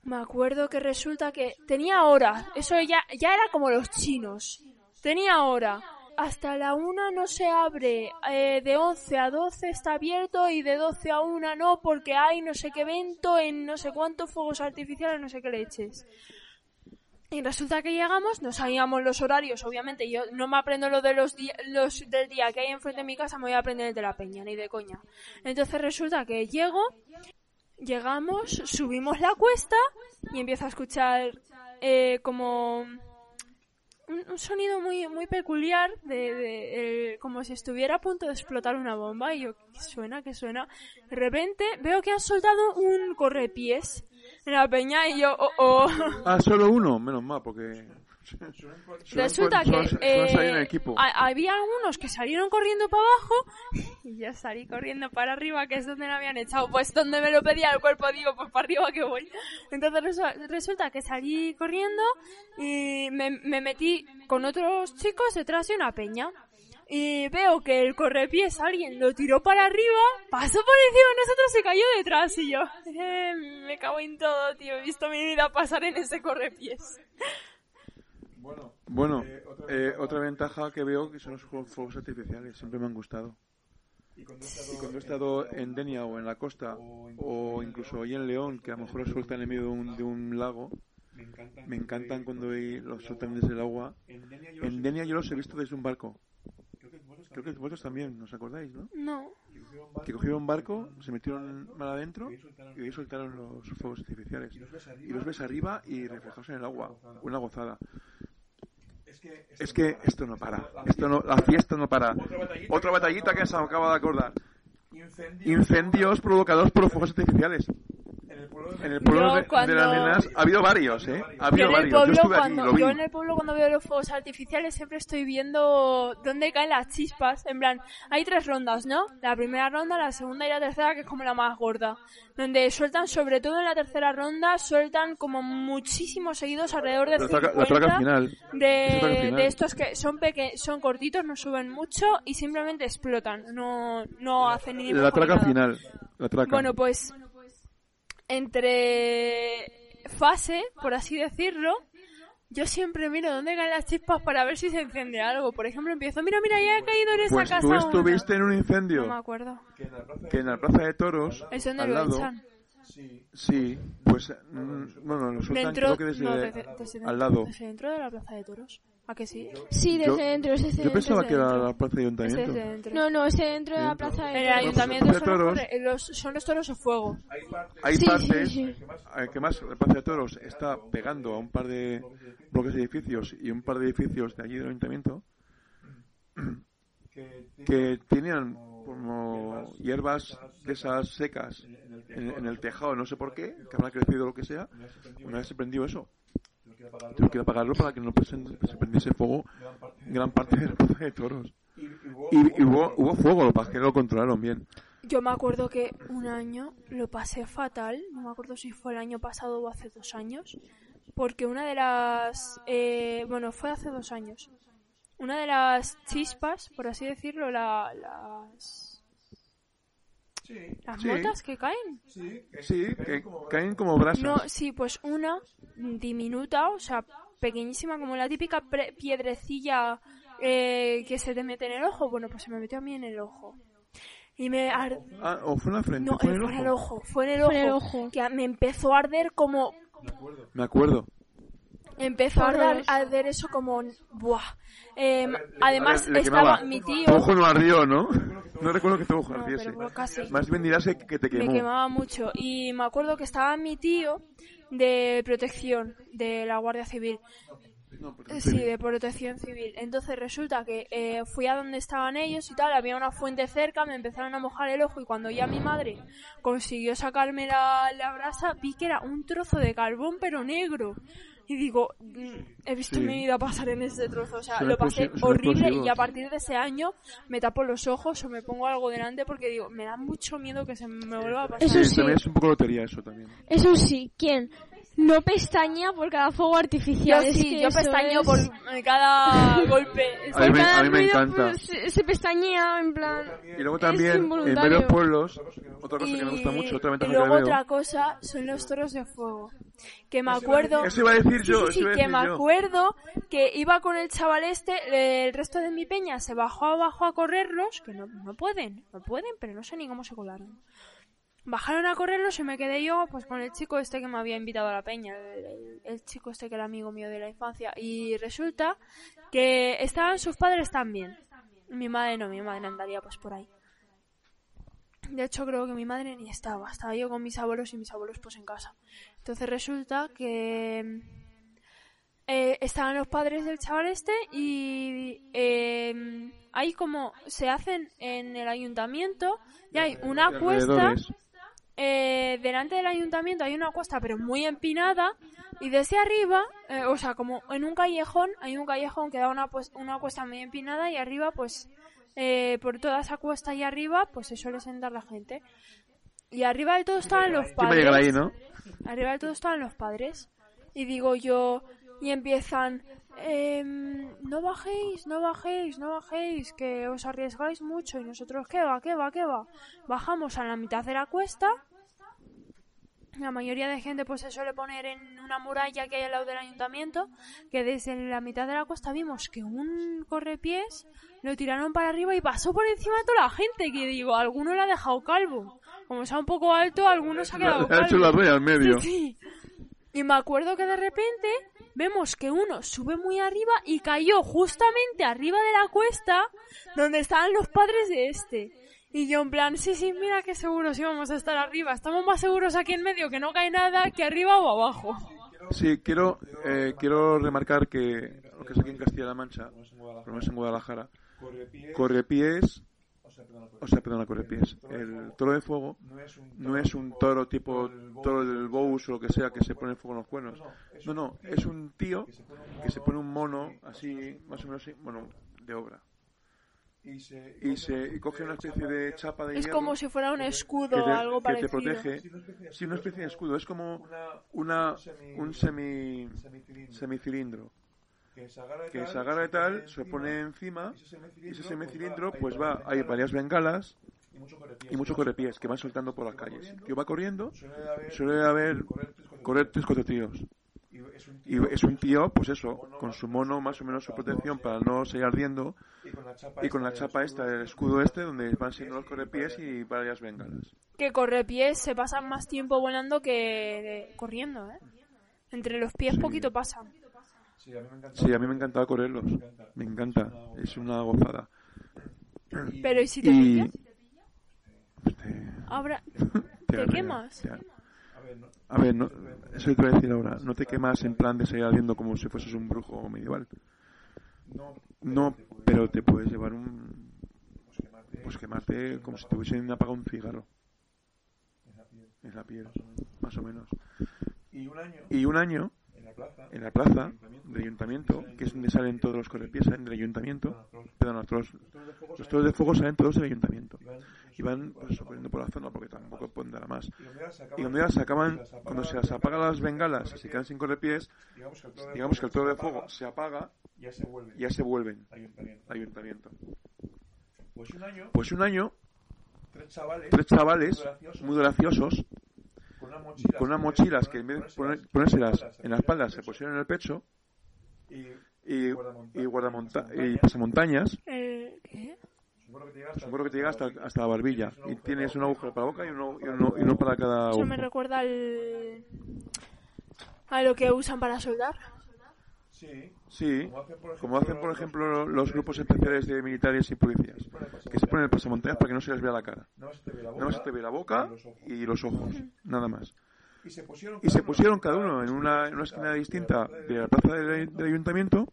Me acuerdo que resulta que tenía hora, eso ya, ya era como los chinos, tenía hora. Hasta la una no se abre, eh, de 11 a 12 está abierto y de 12 a 1 no porque hay no sé qué evento en no sé cuántos fuegos artificiales, no sé qué leches. Y resulta que llegamos, no sabíamos los horarios, obviamente. Yo no me aprendo lo de los, los del día que hay enfrente de mi casa, me voy a aprender el de la peña, ni de coña. Entonces resulta que llego, llegamos, subimos la cuesta y empiezo a escuchar eh, como un, sonido muy muy peculiar de, de- como si estuviera a punto de explotar una bomba y yo ¿qué suena qué suena de repente veo que han soltado un correpiés en la peña y yo oh, oh. Ah, solo uno, menos mal, porque... Resulta que eh, había unos que salieron corriendo para abajo y yo salí corriendo para arriba, que es donde me habían echado. Pues donde me lo pedía el cuerpo, digo, pues para arriba que voy. Entonces resu- resulta que salí corriendo y me, me metí con otros chicos detrás de una peña. Y veo que el correpiés alguien lo tiró para arriba, pasó por encima de nosotros y cayó detrás. Y yo, eh, me cago en todo, tío. He visto mi vida pasar en ese correpiés. Bueno, eh, otra ventaja que veo que son los juegos- fuegos artificiales, siempre me han gustado. Y cuando he estado en Denia o en la costa, o incluso ahí en León, que a lo mejor los sueltan en medio de un, de un lago, me encantan cuando ahí los sueltan desde el agua. En Denia yo los he visto desde un barco. Creo que vosotros también, ¿os acordáis, no? No. Que cogieron un barco, se metieron mal adentro y ahí soltaron los fuegos artificiales. Y los ves arriba y reflejados en el agua. Una gozada. Es que esto no para. Esto no, la fiesta no para. Otra batallita que se acaba de acordar. Incendios provocados por los fuegos artificiales. En el pueblo de, de cuando- las nenas ha habido varios, ¿eh? Ha Yo habido en, el varios. Yo aquí, cuando, lo vi. yo en el pueblo cuando veo los fuegos artificiales siempre estoy viendo dónde caen las chispas. En plan, hay tres rondas, ¿no? La primera ronda, la segunda y la tercera, que es como la más gorda. Donde sueltan, sobre todo en la tercera ronda, sueltan como muchísimos seguidos, alrededor de La 50 traca, la traca final. Esa traca de, final. de estos que son peque son cortitos, no suben mucho y simplemente explotan. No, no hacen ni La traca final. La traca. Bueno, pues entre fase, por así decirlo, yo siempre miro dónde caen las chispas para ver si se enciende algo. Por ejemplo, empiezo, mira, mira, ya ha caído en esa Pues casa tú una". estuviste en un No me incendio acuerdo. que en la plaza de toros, ¿Es donde al lo lado, echan? Sí, pues, mm, bueno, lo sueltan Dentro, creo que desde, no, desde, desde al dentro, lado. desde dentro de la plaza de toros. ¿A que sí? Sí, desde Yo- dentro, es desde Yo pensaba dentro. que era dentro. la plaza de Es ayuntamiento. desde dentro. No, no, ese dentro de la Sí. plaza de el ayuntamiento son los, toros. los- son los toros o fuego. Hay Sí, partes, sí, sí. eh, que más la plaza de toros está pegando a un par de bloques de edificios y un par de edificios de allí del ayuntamiento que tenían como hierbas de esas secas en, en el tejado, no sé por qué, que habrá crecido lo que sea. Una vez se prendió eso, tuve que apagarlo para que no se se prendiese fuego gran parte de la plaza de toros. Y, y hubo, hubo fuego, lo que que lo controlaron bien. Yo me acuerdo que un año lo pasé fatal, no me acuerdo si fue el año pasado o hace dos años, porque una de las... eh, bueno, fue hace dos años. Una de las chispas, por así decirlo, la- las... Las Sí. motas que caen. Sí, que caen como brasas. No, sí, pues una diminuta, o sea, pequeñísima, como la típica pre- piedrecilla eh, que se te mete en el ojo. Bueno, pues se me metió a mí en el ojo. Y me... ar- Ah, o fue en la frente, No, fue en fue en el ojo. ojo, fue en el ojo. Fue en el ojo. Que me empezó a arder como... Me acuerdo. Empezó a arder, Horroroso. a eso como... Buah. Eh, además Le estaba mi Tu tío... ojo no ardió, ¿no? No recuerdo que tu ojo No, ardiese. pero casi. Más bien dirás que que te Me quemó. quemaba mucho. Y me acuerdo que estaba mi tío de protección de la Guardia Civil. Eh, Sí, de protección civil. Entonces resulta que eh, fui a donde estaban ellos y tal, había una fuente cerca, me empezaron a mojar el ojo y cuando ya mi madre consiguió sacarme la, la brasa, vi que era un trozo de carbón pero negro. Y digo, mm, he visto Sí. mi vida pasar en ese trozo. O sea, lo pasé horrible y a partir de ese año me tapo los ojos o me pongo algo delante porque digo, me da mucho miedo que se me vuelva a pasar. Eso Sí, sí. también es un poco lotería eso también. Eso sí, ¿quién? No pestaña por cada fuego Yo artificial. Es sí, que yo es- por eh, cada golpe. A mí por me- cada a mí me ruido, encanta. se, se pestañea en plan... Y luego Es también, en varios pueblos, otra cosa que me gusta mucho, otra y que luego veo. otra cosa son los toros de fuego. Que me acuerdo... Eso iba a decir Sí, yo, sí, eso sí, iba a que decir me yo. acuerdo que iba con el chaval este, el resto de mi peña se bajó abajo a correrlos, que no, no pueden, no pueden, pero no sé ni cómo se colaron. Bajaron a correrlos y me quedé yo pues con el chico este que me había invitado a la peña, el, chico este que era amigo mío de la infancia. Y resulta que estaban sus padres también. Mi madre no, mi madre andaría pues por ahí. De hecho, creo que mi madre ni estaba. Estaba yo con mis abuelos y mis abuelos pues en casa. Entonces resulta que eh, estaban los padres del chaval este y eh, hay como se hacen en el ayuntamiento y hay una alrededores. Eh, delante del ayuntamiento hay una cuesta pero muy empinada y desde arriba, eh, o sea, como en un callejón, hay un callejón que da una, pues, una cuesta muy empinada y arriba, pues, eh, por toda esa cuesta y arriba, pues se suele sentar la gente. Y arriba de todo estaban los ¿Quién va a llegar padres. ahí, no? Arriba de todo estaban los padres. Y digo yo, y empiezan, em, no bajéis, no bajéis, no bajéis, que os arriesgáis mucho. Y nosotros, ¿qué va, qué va, qué va? Bajamos a la mitad de la cuesta. La mayoría de gente pues se suele poner en una muralla que hay al lado del ayuntamiento, que desde la mitad de la costa vimos que un correpiés lo tiraron para arriba y pasó por encima de toda la gente, que digo, alguno le ha dejado calvo. Como sea un poco alto, alguno se ha quedado Le ha hecho la calvo. raya al medio. Sí, sí. Y me acuerdo que de repente vemos que uno sube muy arriba y cayó justamente arriba de la cuesta donde estaban los padres de este. Y yo en plan, sí, sí, mira que seguros íbamos a estar arriba. Estamos más seguros aquí en medio que no cae nada que arriba o abajo. Sí, quiero, eh, quiero remarcar que lo que es aquí en Castilla-La Mancha, por lo menos en Guadalajara, Correpiés, o sea, perdona, Correpiés, el toro de fuego no es un toro tipo toro del Bous o lo que sea que se pone fuego en los cuernos. No, no, es un tío que se pone un mono así, más o menos así, bueno, de obra. Y se y coge una especie de chapa de Es hierro como si fuera un escudo o algo que te parecido. protege. Sí, una especie de escudo. Es como una, un semi, semicilindro que se agarra y tal, se pone encima y ese semicilindro pues va, hay varias bengalas y muchos correpiés que van soltando por las calles. El tío va corriendo, suele haber correr tres, cuatro tíos. Y es un tío, pues eso, con su mono más o menos su protección para no seguir ardiendo y con la chapa esta, el escudo este, donde van siendo los correpiés y varias bengalas. Que correpiés se pasan más tiempo volando que corriendo, ¿eh? Entre los pies poquito pasan. Sí, a mí me encantaba correrlos. Me encanta. Es una gozada. Pero ¿y si te Y... pillas? Pues te- Ahora, te ¿te arrea, quemas? A ver, no, eso te voy a decir ahora. No te quemas en plan de seguir ardiendo como si fueses un brujo medieval. No, pero te puedes llevar un... Pues quemarte como si te hubiesen apagado un cigarro. En la piel, más o menos. Y un año en la plaza del ayuntamiento, que es donde salen todos los correpiés, salen del ayuntamiento, perdón, los los toros de fuego salen. todos del ayuntamiento. Y van pues, corriendo por la zona porque tampoco pueden dar a más. Y donde ya se acaban, cuando se las apagan las bengalas y se quedan sin correpiés, digamos que el toro de fuego se apaga ya se vuelve. y ya se vuelven ayuntamiento. al ayuntamiento. Pues un año, Pues tres chavales, muy graciosos, con unas mochilas, que en vez de poner- ponérselas en la espalda se pusieron en el pecho y y, guardamonta- y, pasamontañas. Eh, ¿Qué? seguro que te llega hasta, hasta, hasta la barbilla. Y tienes un agujero para la boca y uno, y uno, y uno para cada Eso me recuerda al... a lo que usan para soldar. Sí, Sí, como hacen por ejemplo, como hacen por ejemplo los grupos especiales de militares y policías, que se ponen el pasamontañas para que no se les vea la cara. Nada más se te ve la boca, y los ojos. y los ojos, nada más. Y se pusieron, Y se pusieron cada uno en una, en una esquina distinta de la plaza del, del ayuntamiento,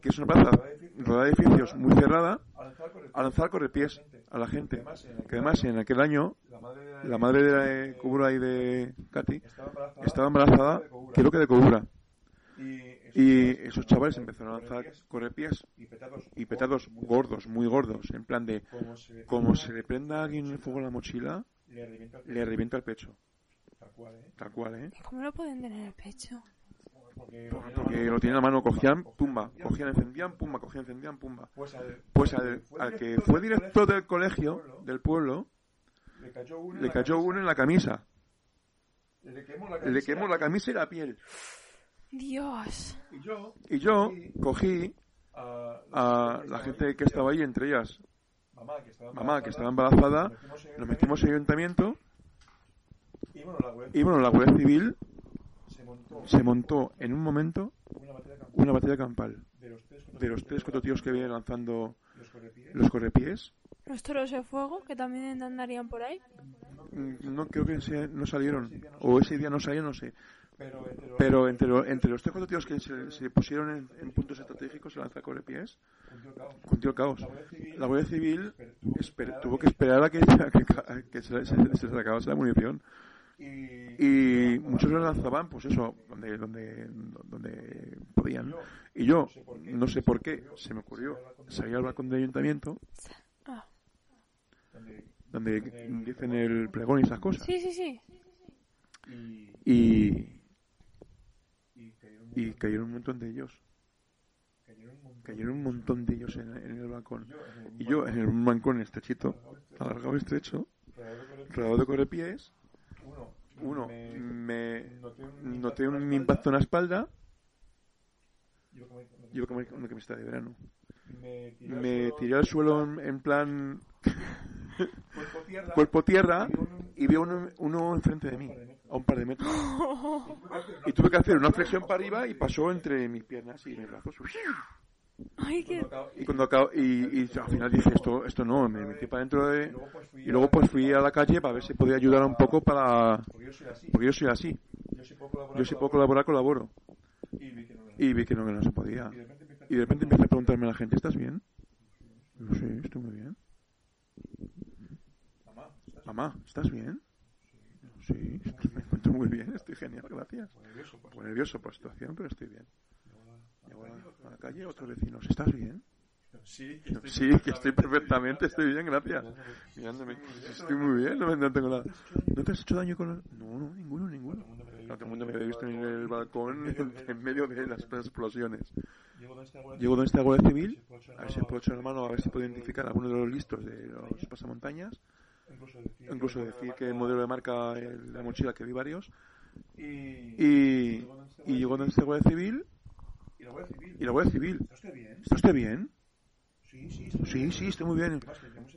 que es una plaza, rodeada de edificios muy cerrada, a lanzar correpiés a la gente. Que además en aquel año la madre de la madre de la Kogura y de Katy estaba embarazada, estaba embarazada, creo que de Kogura. Y, esos chavales empezaron a lanzar correpiés y petados, y petados gordos, muy gordos, en plan de como se, como se le prenda a alguien el fuego a la mochila, le revienta el pecho. tal cual, ¿eh? ¿eh? ¿Cómo lo pueden tener en el pecho? Porque, Porque lo tenían a mano, cogían, pumba, cogían, encendían, pumba, cogían, encendían, pumba. pues al, Pues al, al que fue director del colegio, del pueblo, le cayó uno, en le la cayó camisa, uno en la camisa. le quemó la camisa y la piel. Dios. y yo Y yo cogí a, la gente que estaba ahí, entre ellas mamá que estaba mamá, que estaba embarazada, nos metimos en el ayuntamiento y bueno la bueno, Guardia Civil se montó se montó en un momento una batalla campal una batalla campal de los tres cuatro tíos que vienen lanzando los correpiés los correpiés. Los toros de fuego, que también andarían por ahí. Mm, No creo que ese- no salieron, o ese día no salieron, no sé. Pero entre los Pero entre, lo- entre los tres, cuatro tíos que se, se pusieron en, en puntos estratégicos se lanza correpiés, hundió caos. cundió el caos. la Guardia Civil La Guardia Civil pero tuvo que esper- esperar tuvo a que esperar a que, a que, a que se, se, se les acabase la munición. y, Y muchos lo lanzaban, pues eso, donde, donde, donde podían. Y yo, no sé por qué, se me ocurrió salir al balcón del ayuntamiento, Ah. donde- donde dicen el pregón y esas cosas. Sí, sí, sí. y, Y, cayeron, un montón de ellos. cayeron un montón. Un de ellos en, en el balcón. Y yo en el balcón estrechito, alargado y estrecho, rodeado de correpiés, uno, me- noté un un impacto en la espalda, Yo como- una camiseta de verano. me tiré al Me suelo, tiré al suelo en, en plan cuerpo tierra, cuerpo tierra y vi uno, uno enfrente de mí, a un par de metros. Y tuve que hacer una flexión para arriba y pasó entre mis piernas y mis brazos. Ay, qué... Y cuando acabo, y, y al final dije esto, esto no, me metí para dentro de, luego pues fui y luego pues fui a la calle para ver si podía ayudar un poco para, porque yo soy así, yo yo si puedo colaborar, yo si puedo colaborar colaboro. y vi que no, Y que se podía. y de repente empecé Y a preguntarme a la gente, ¿estás bien? Digo, sí, estoy muy bien. mamá, estás Mamá, ¿estás bien? Sí, estoy- me encuentro muy bien, estoy genial, gracias. Muy nervioso por la situación, pero estoy bien. Llego a la, a la calle, otros vecinos, ¿estás bien? sí, Sí, que estoy perfectamente, estoy bien, gracias. Mirándome, estoy muy bien, no, no tengo nada. ¿No te has hecho daño con los...? No, no, ninguno, ninguno. No, todo el mundo me había visto en el balcón en, medio de las explosiones. Llego donde está la Guardia Civil, a ver si puedo echar la mano, a ver si puedo identificar a alguno de los listos de los pasamontañas. Incluso decir, Incluso decir que el modelo de marca, el- la mochila, que vi varios. y, Y, y llegó está la Guardia Civil, y la Guardia Civil, y la Guardia Civil, ¿está usted bien? ¿está usted bien? sí, sí, está Sí, sí, estoy muy bien.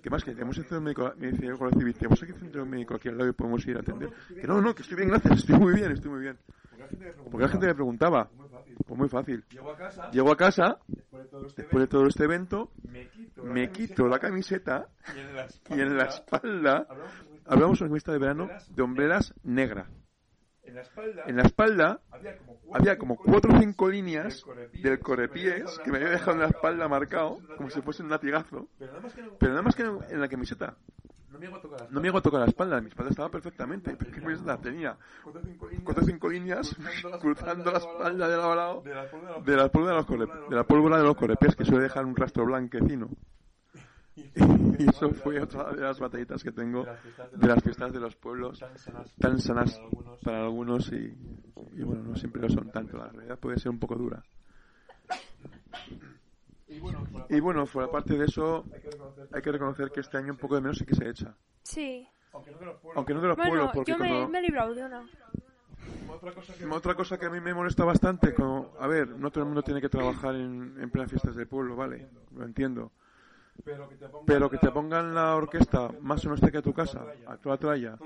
¿Qué más? Que tenemos el centro médico, me dice el Guardia Civil, tenemos aquí centro médico aquí al lado y podemos ir a atender. Que no, no, que estoy bien, gracias, estoy muy bien, estoy muy bien. porque la gente me pregunta, Porque la gente me preguntaba, fácil, pues muy fácil. llego a casa, Llego a casa, después de todo este de todo este evento, me quito, me quito la camiseta y en la en la espalda hablamos de- una camiseta de verano de hombreras negra. en la espalda, En la espalda había como cuatro, cinco o líneas cinco líneas del correpiés que me había dejado en la espalda marcado, como si fuese un latigazo. pero nada más que no, más que en la camiseta. no me hago tocar la espalda, mi espalda estaba perfectamente. ¿Qué la tenía? Cuatro o cinco líneas cruzando la espalda de lado a lado de la pólvora de los, corre, de la pólvora de los correpiés que suele dejar un rastro blanquecino. Y eso fue otra de las batallitas que tengo de las fiestas de los pueblos, tan sanas para algunos y, y bueno, no siempre lo son tanto. La realidad puede ser un poco dura. Y bueno, fuera parte de eso, hay que reconocer que este año un poco de menos sí que se echa. Sí. Aunque no de los Bueno, pueblos, porque yo me, cuando- me he librado de una. Otra cosa que a mí me molesta bastante, como, a ver, no todo el mundo tiene que trabajar en, en plenas fiestas del pueblo, vale, lo entiendo. Pero que te pongan la orquesta más o menos cerca de tu casa, a toda tralla,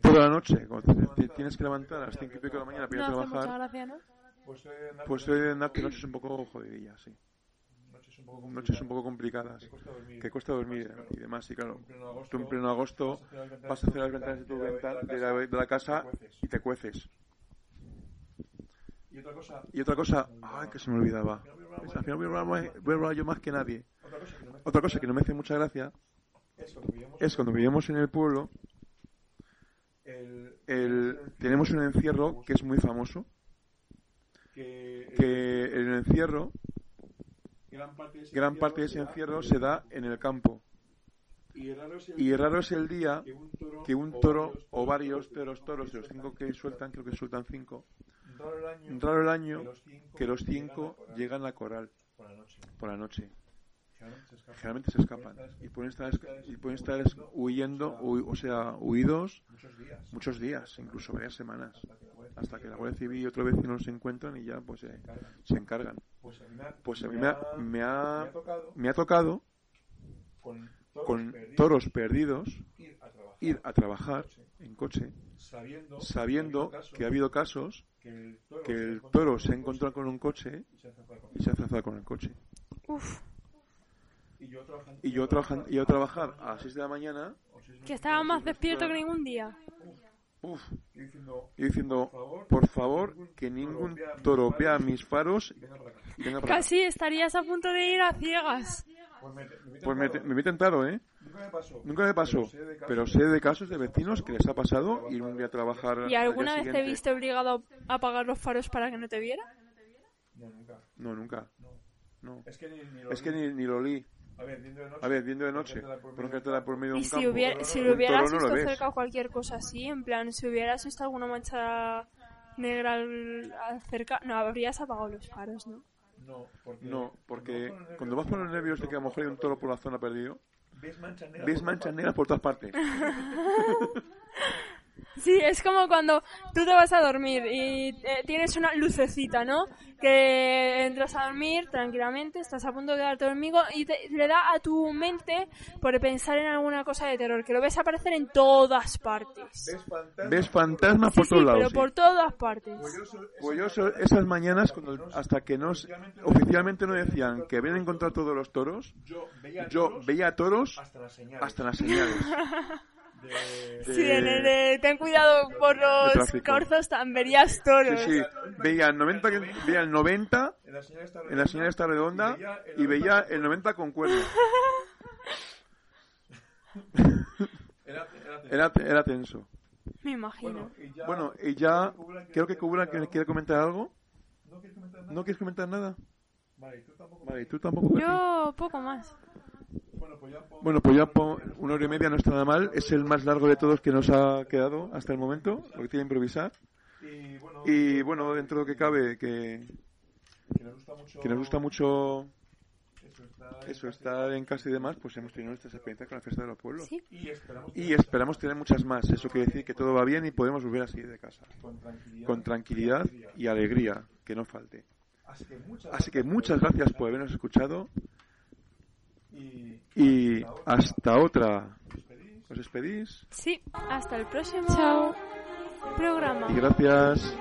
toda la noche, cuando te, te tienes que levantar a las cinco y pico de la mañana para ir a trabajar, pues hoy en que noches un poco jodidillas, sí. Noches un poco complicadas, que cuesta dormir y demás, y claro, tú en pleno agosto vas a hacer las ventanas de tu ventana, de la, de la casa y te cueces. Y otra cosa, ay, que se me olvidaba. Al final voy a hablar, más- voy a hablar yo más que nadie. Otra cosa que no me hace mucha gracia es cuando vivíamos en el pueblo, el, tenemos un encierro que es muy famoso, que el encierro, gran parte de ese encierro se da en el campo. Y raro es el día que un toro o varios de los toros, de los cinco que sueltan, creo que sueltan cinco, raro el año que los cinco llegan a coral. por la noche. Generalmente se escapan. Y pueden estar, y pueden estar es- huyendo, hu- o sea, huidos muchos días, incluso varias semanas, hasta que la Guardia Civil y otro vecino se encuentran y ya pues se, se encargan. Pues a mí me ha, me ha, me ha tocado con toros perdidos. ir a trabajar. en coche. sabiendo que ha habido casos que el toro se ha encontrado con un coche y se ha zafado con el coche. Uf, Y yo, trabajan, y yo trabajar a las 6 de la mañana, que estaba más despierto que ningún día. uff, y diciendo, por favor, que ningún toro vea mis faros y venga para. Casi estarías a punto de ir a ciegas. Pues me, me vi tentado, ¿eh? Nunca me pasó, pero sé de casos de vecinos que les ha pasado ir un día a trabajar. ¿Y al alguna vez te viste obligado a apagar los faros para que no te viera? No, nunca. No. Es que ni, ni lo Es que ni, ni lo li. A ver, viendo de noche. A ver, viendo de noche, por un cartel por medio de Y un si, campo. hubiera, si lo hubieras no visto ves. cerca o cualquier cosa así, en plan, si hubieras visto alguna mancha negra al, al cerca, no, habrías apagado los faros, ¿no? No, porque, No, porque cuando vas por los nervios de que a lo mejor hay un toro por la zona perdido, ves manchas negras. ves manchas negras por todas partes. Sí, es como cuando tú te vas a dormir y eh, tienes una lucecita, ¿no? Que entras a dormir tranquilamente, estás a punto de quedarte dormido y te- le da a tu mente por pensar en alguna cosa de terror, que lo ves aparecer en todas partes. Ves fantasmas. Ves fantasmas Sí, por sí, todos lados. pero sí. por todas partes. Pues yo so- esas mañanas, cuando, hasta que no, s- oficialmente no decían que habían encontrado todos los toros, Yo veía yo toros veía toros hasta las señales. hasta las señales. de- Sí, en el de ten cuidado por los corzos, tan verías toros. Sí, sí, veía el 90, que- veía el 90 En la señal está señal esta redonda y veía el 90 con cuerno. Era, era tenso. Me imagino. Bueno, y ya creo que Kubura que quiere comentar algo. ¿No quieres comentar nada? ¿No quieres comentar nada? Vale, tú tampoco. Vale, ¿y tú tampoco. Yo poco más. Bueno, pues ya po- una hora y media no está nada mal. Es el más largo de todos que nos ha quedado hasta el momento, lo que tiene que improvisar. Y bueno, dentro de lo que cabe, que, que nos gusta mucho. Eso, estar eso, estar en casa y demás, pues hemos tenido nuestras experiencias con la fiesta de los pueblos. Sí. Y esperamos Y esperamos tener muchas más. Eso quiere decir que todo va bien y podemos volver a salir de casa. con tranquilidad. Con tranquilidad y alegría, que no falte. Así que muchas gracias por habernos escuchado y hasta otra. ¿Os despedís? Sí, hasta el próximo Chao. programa. Y gracias.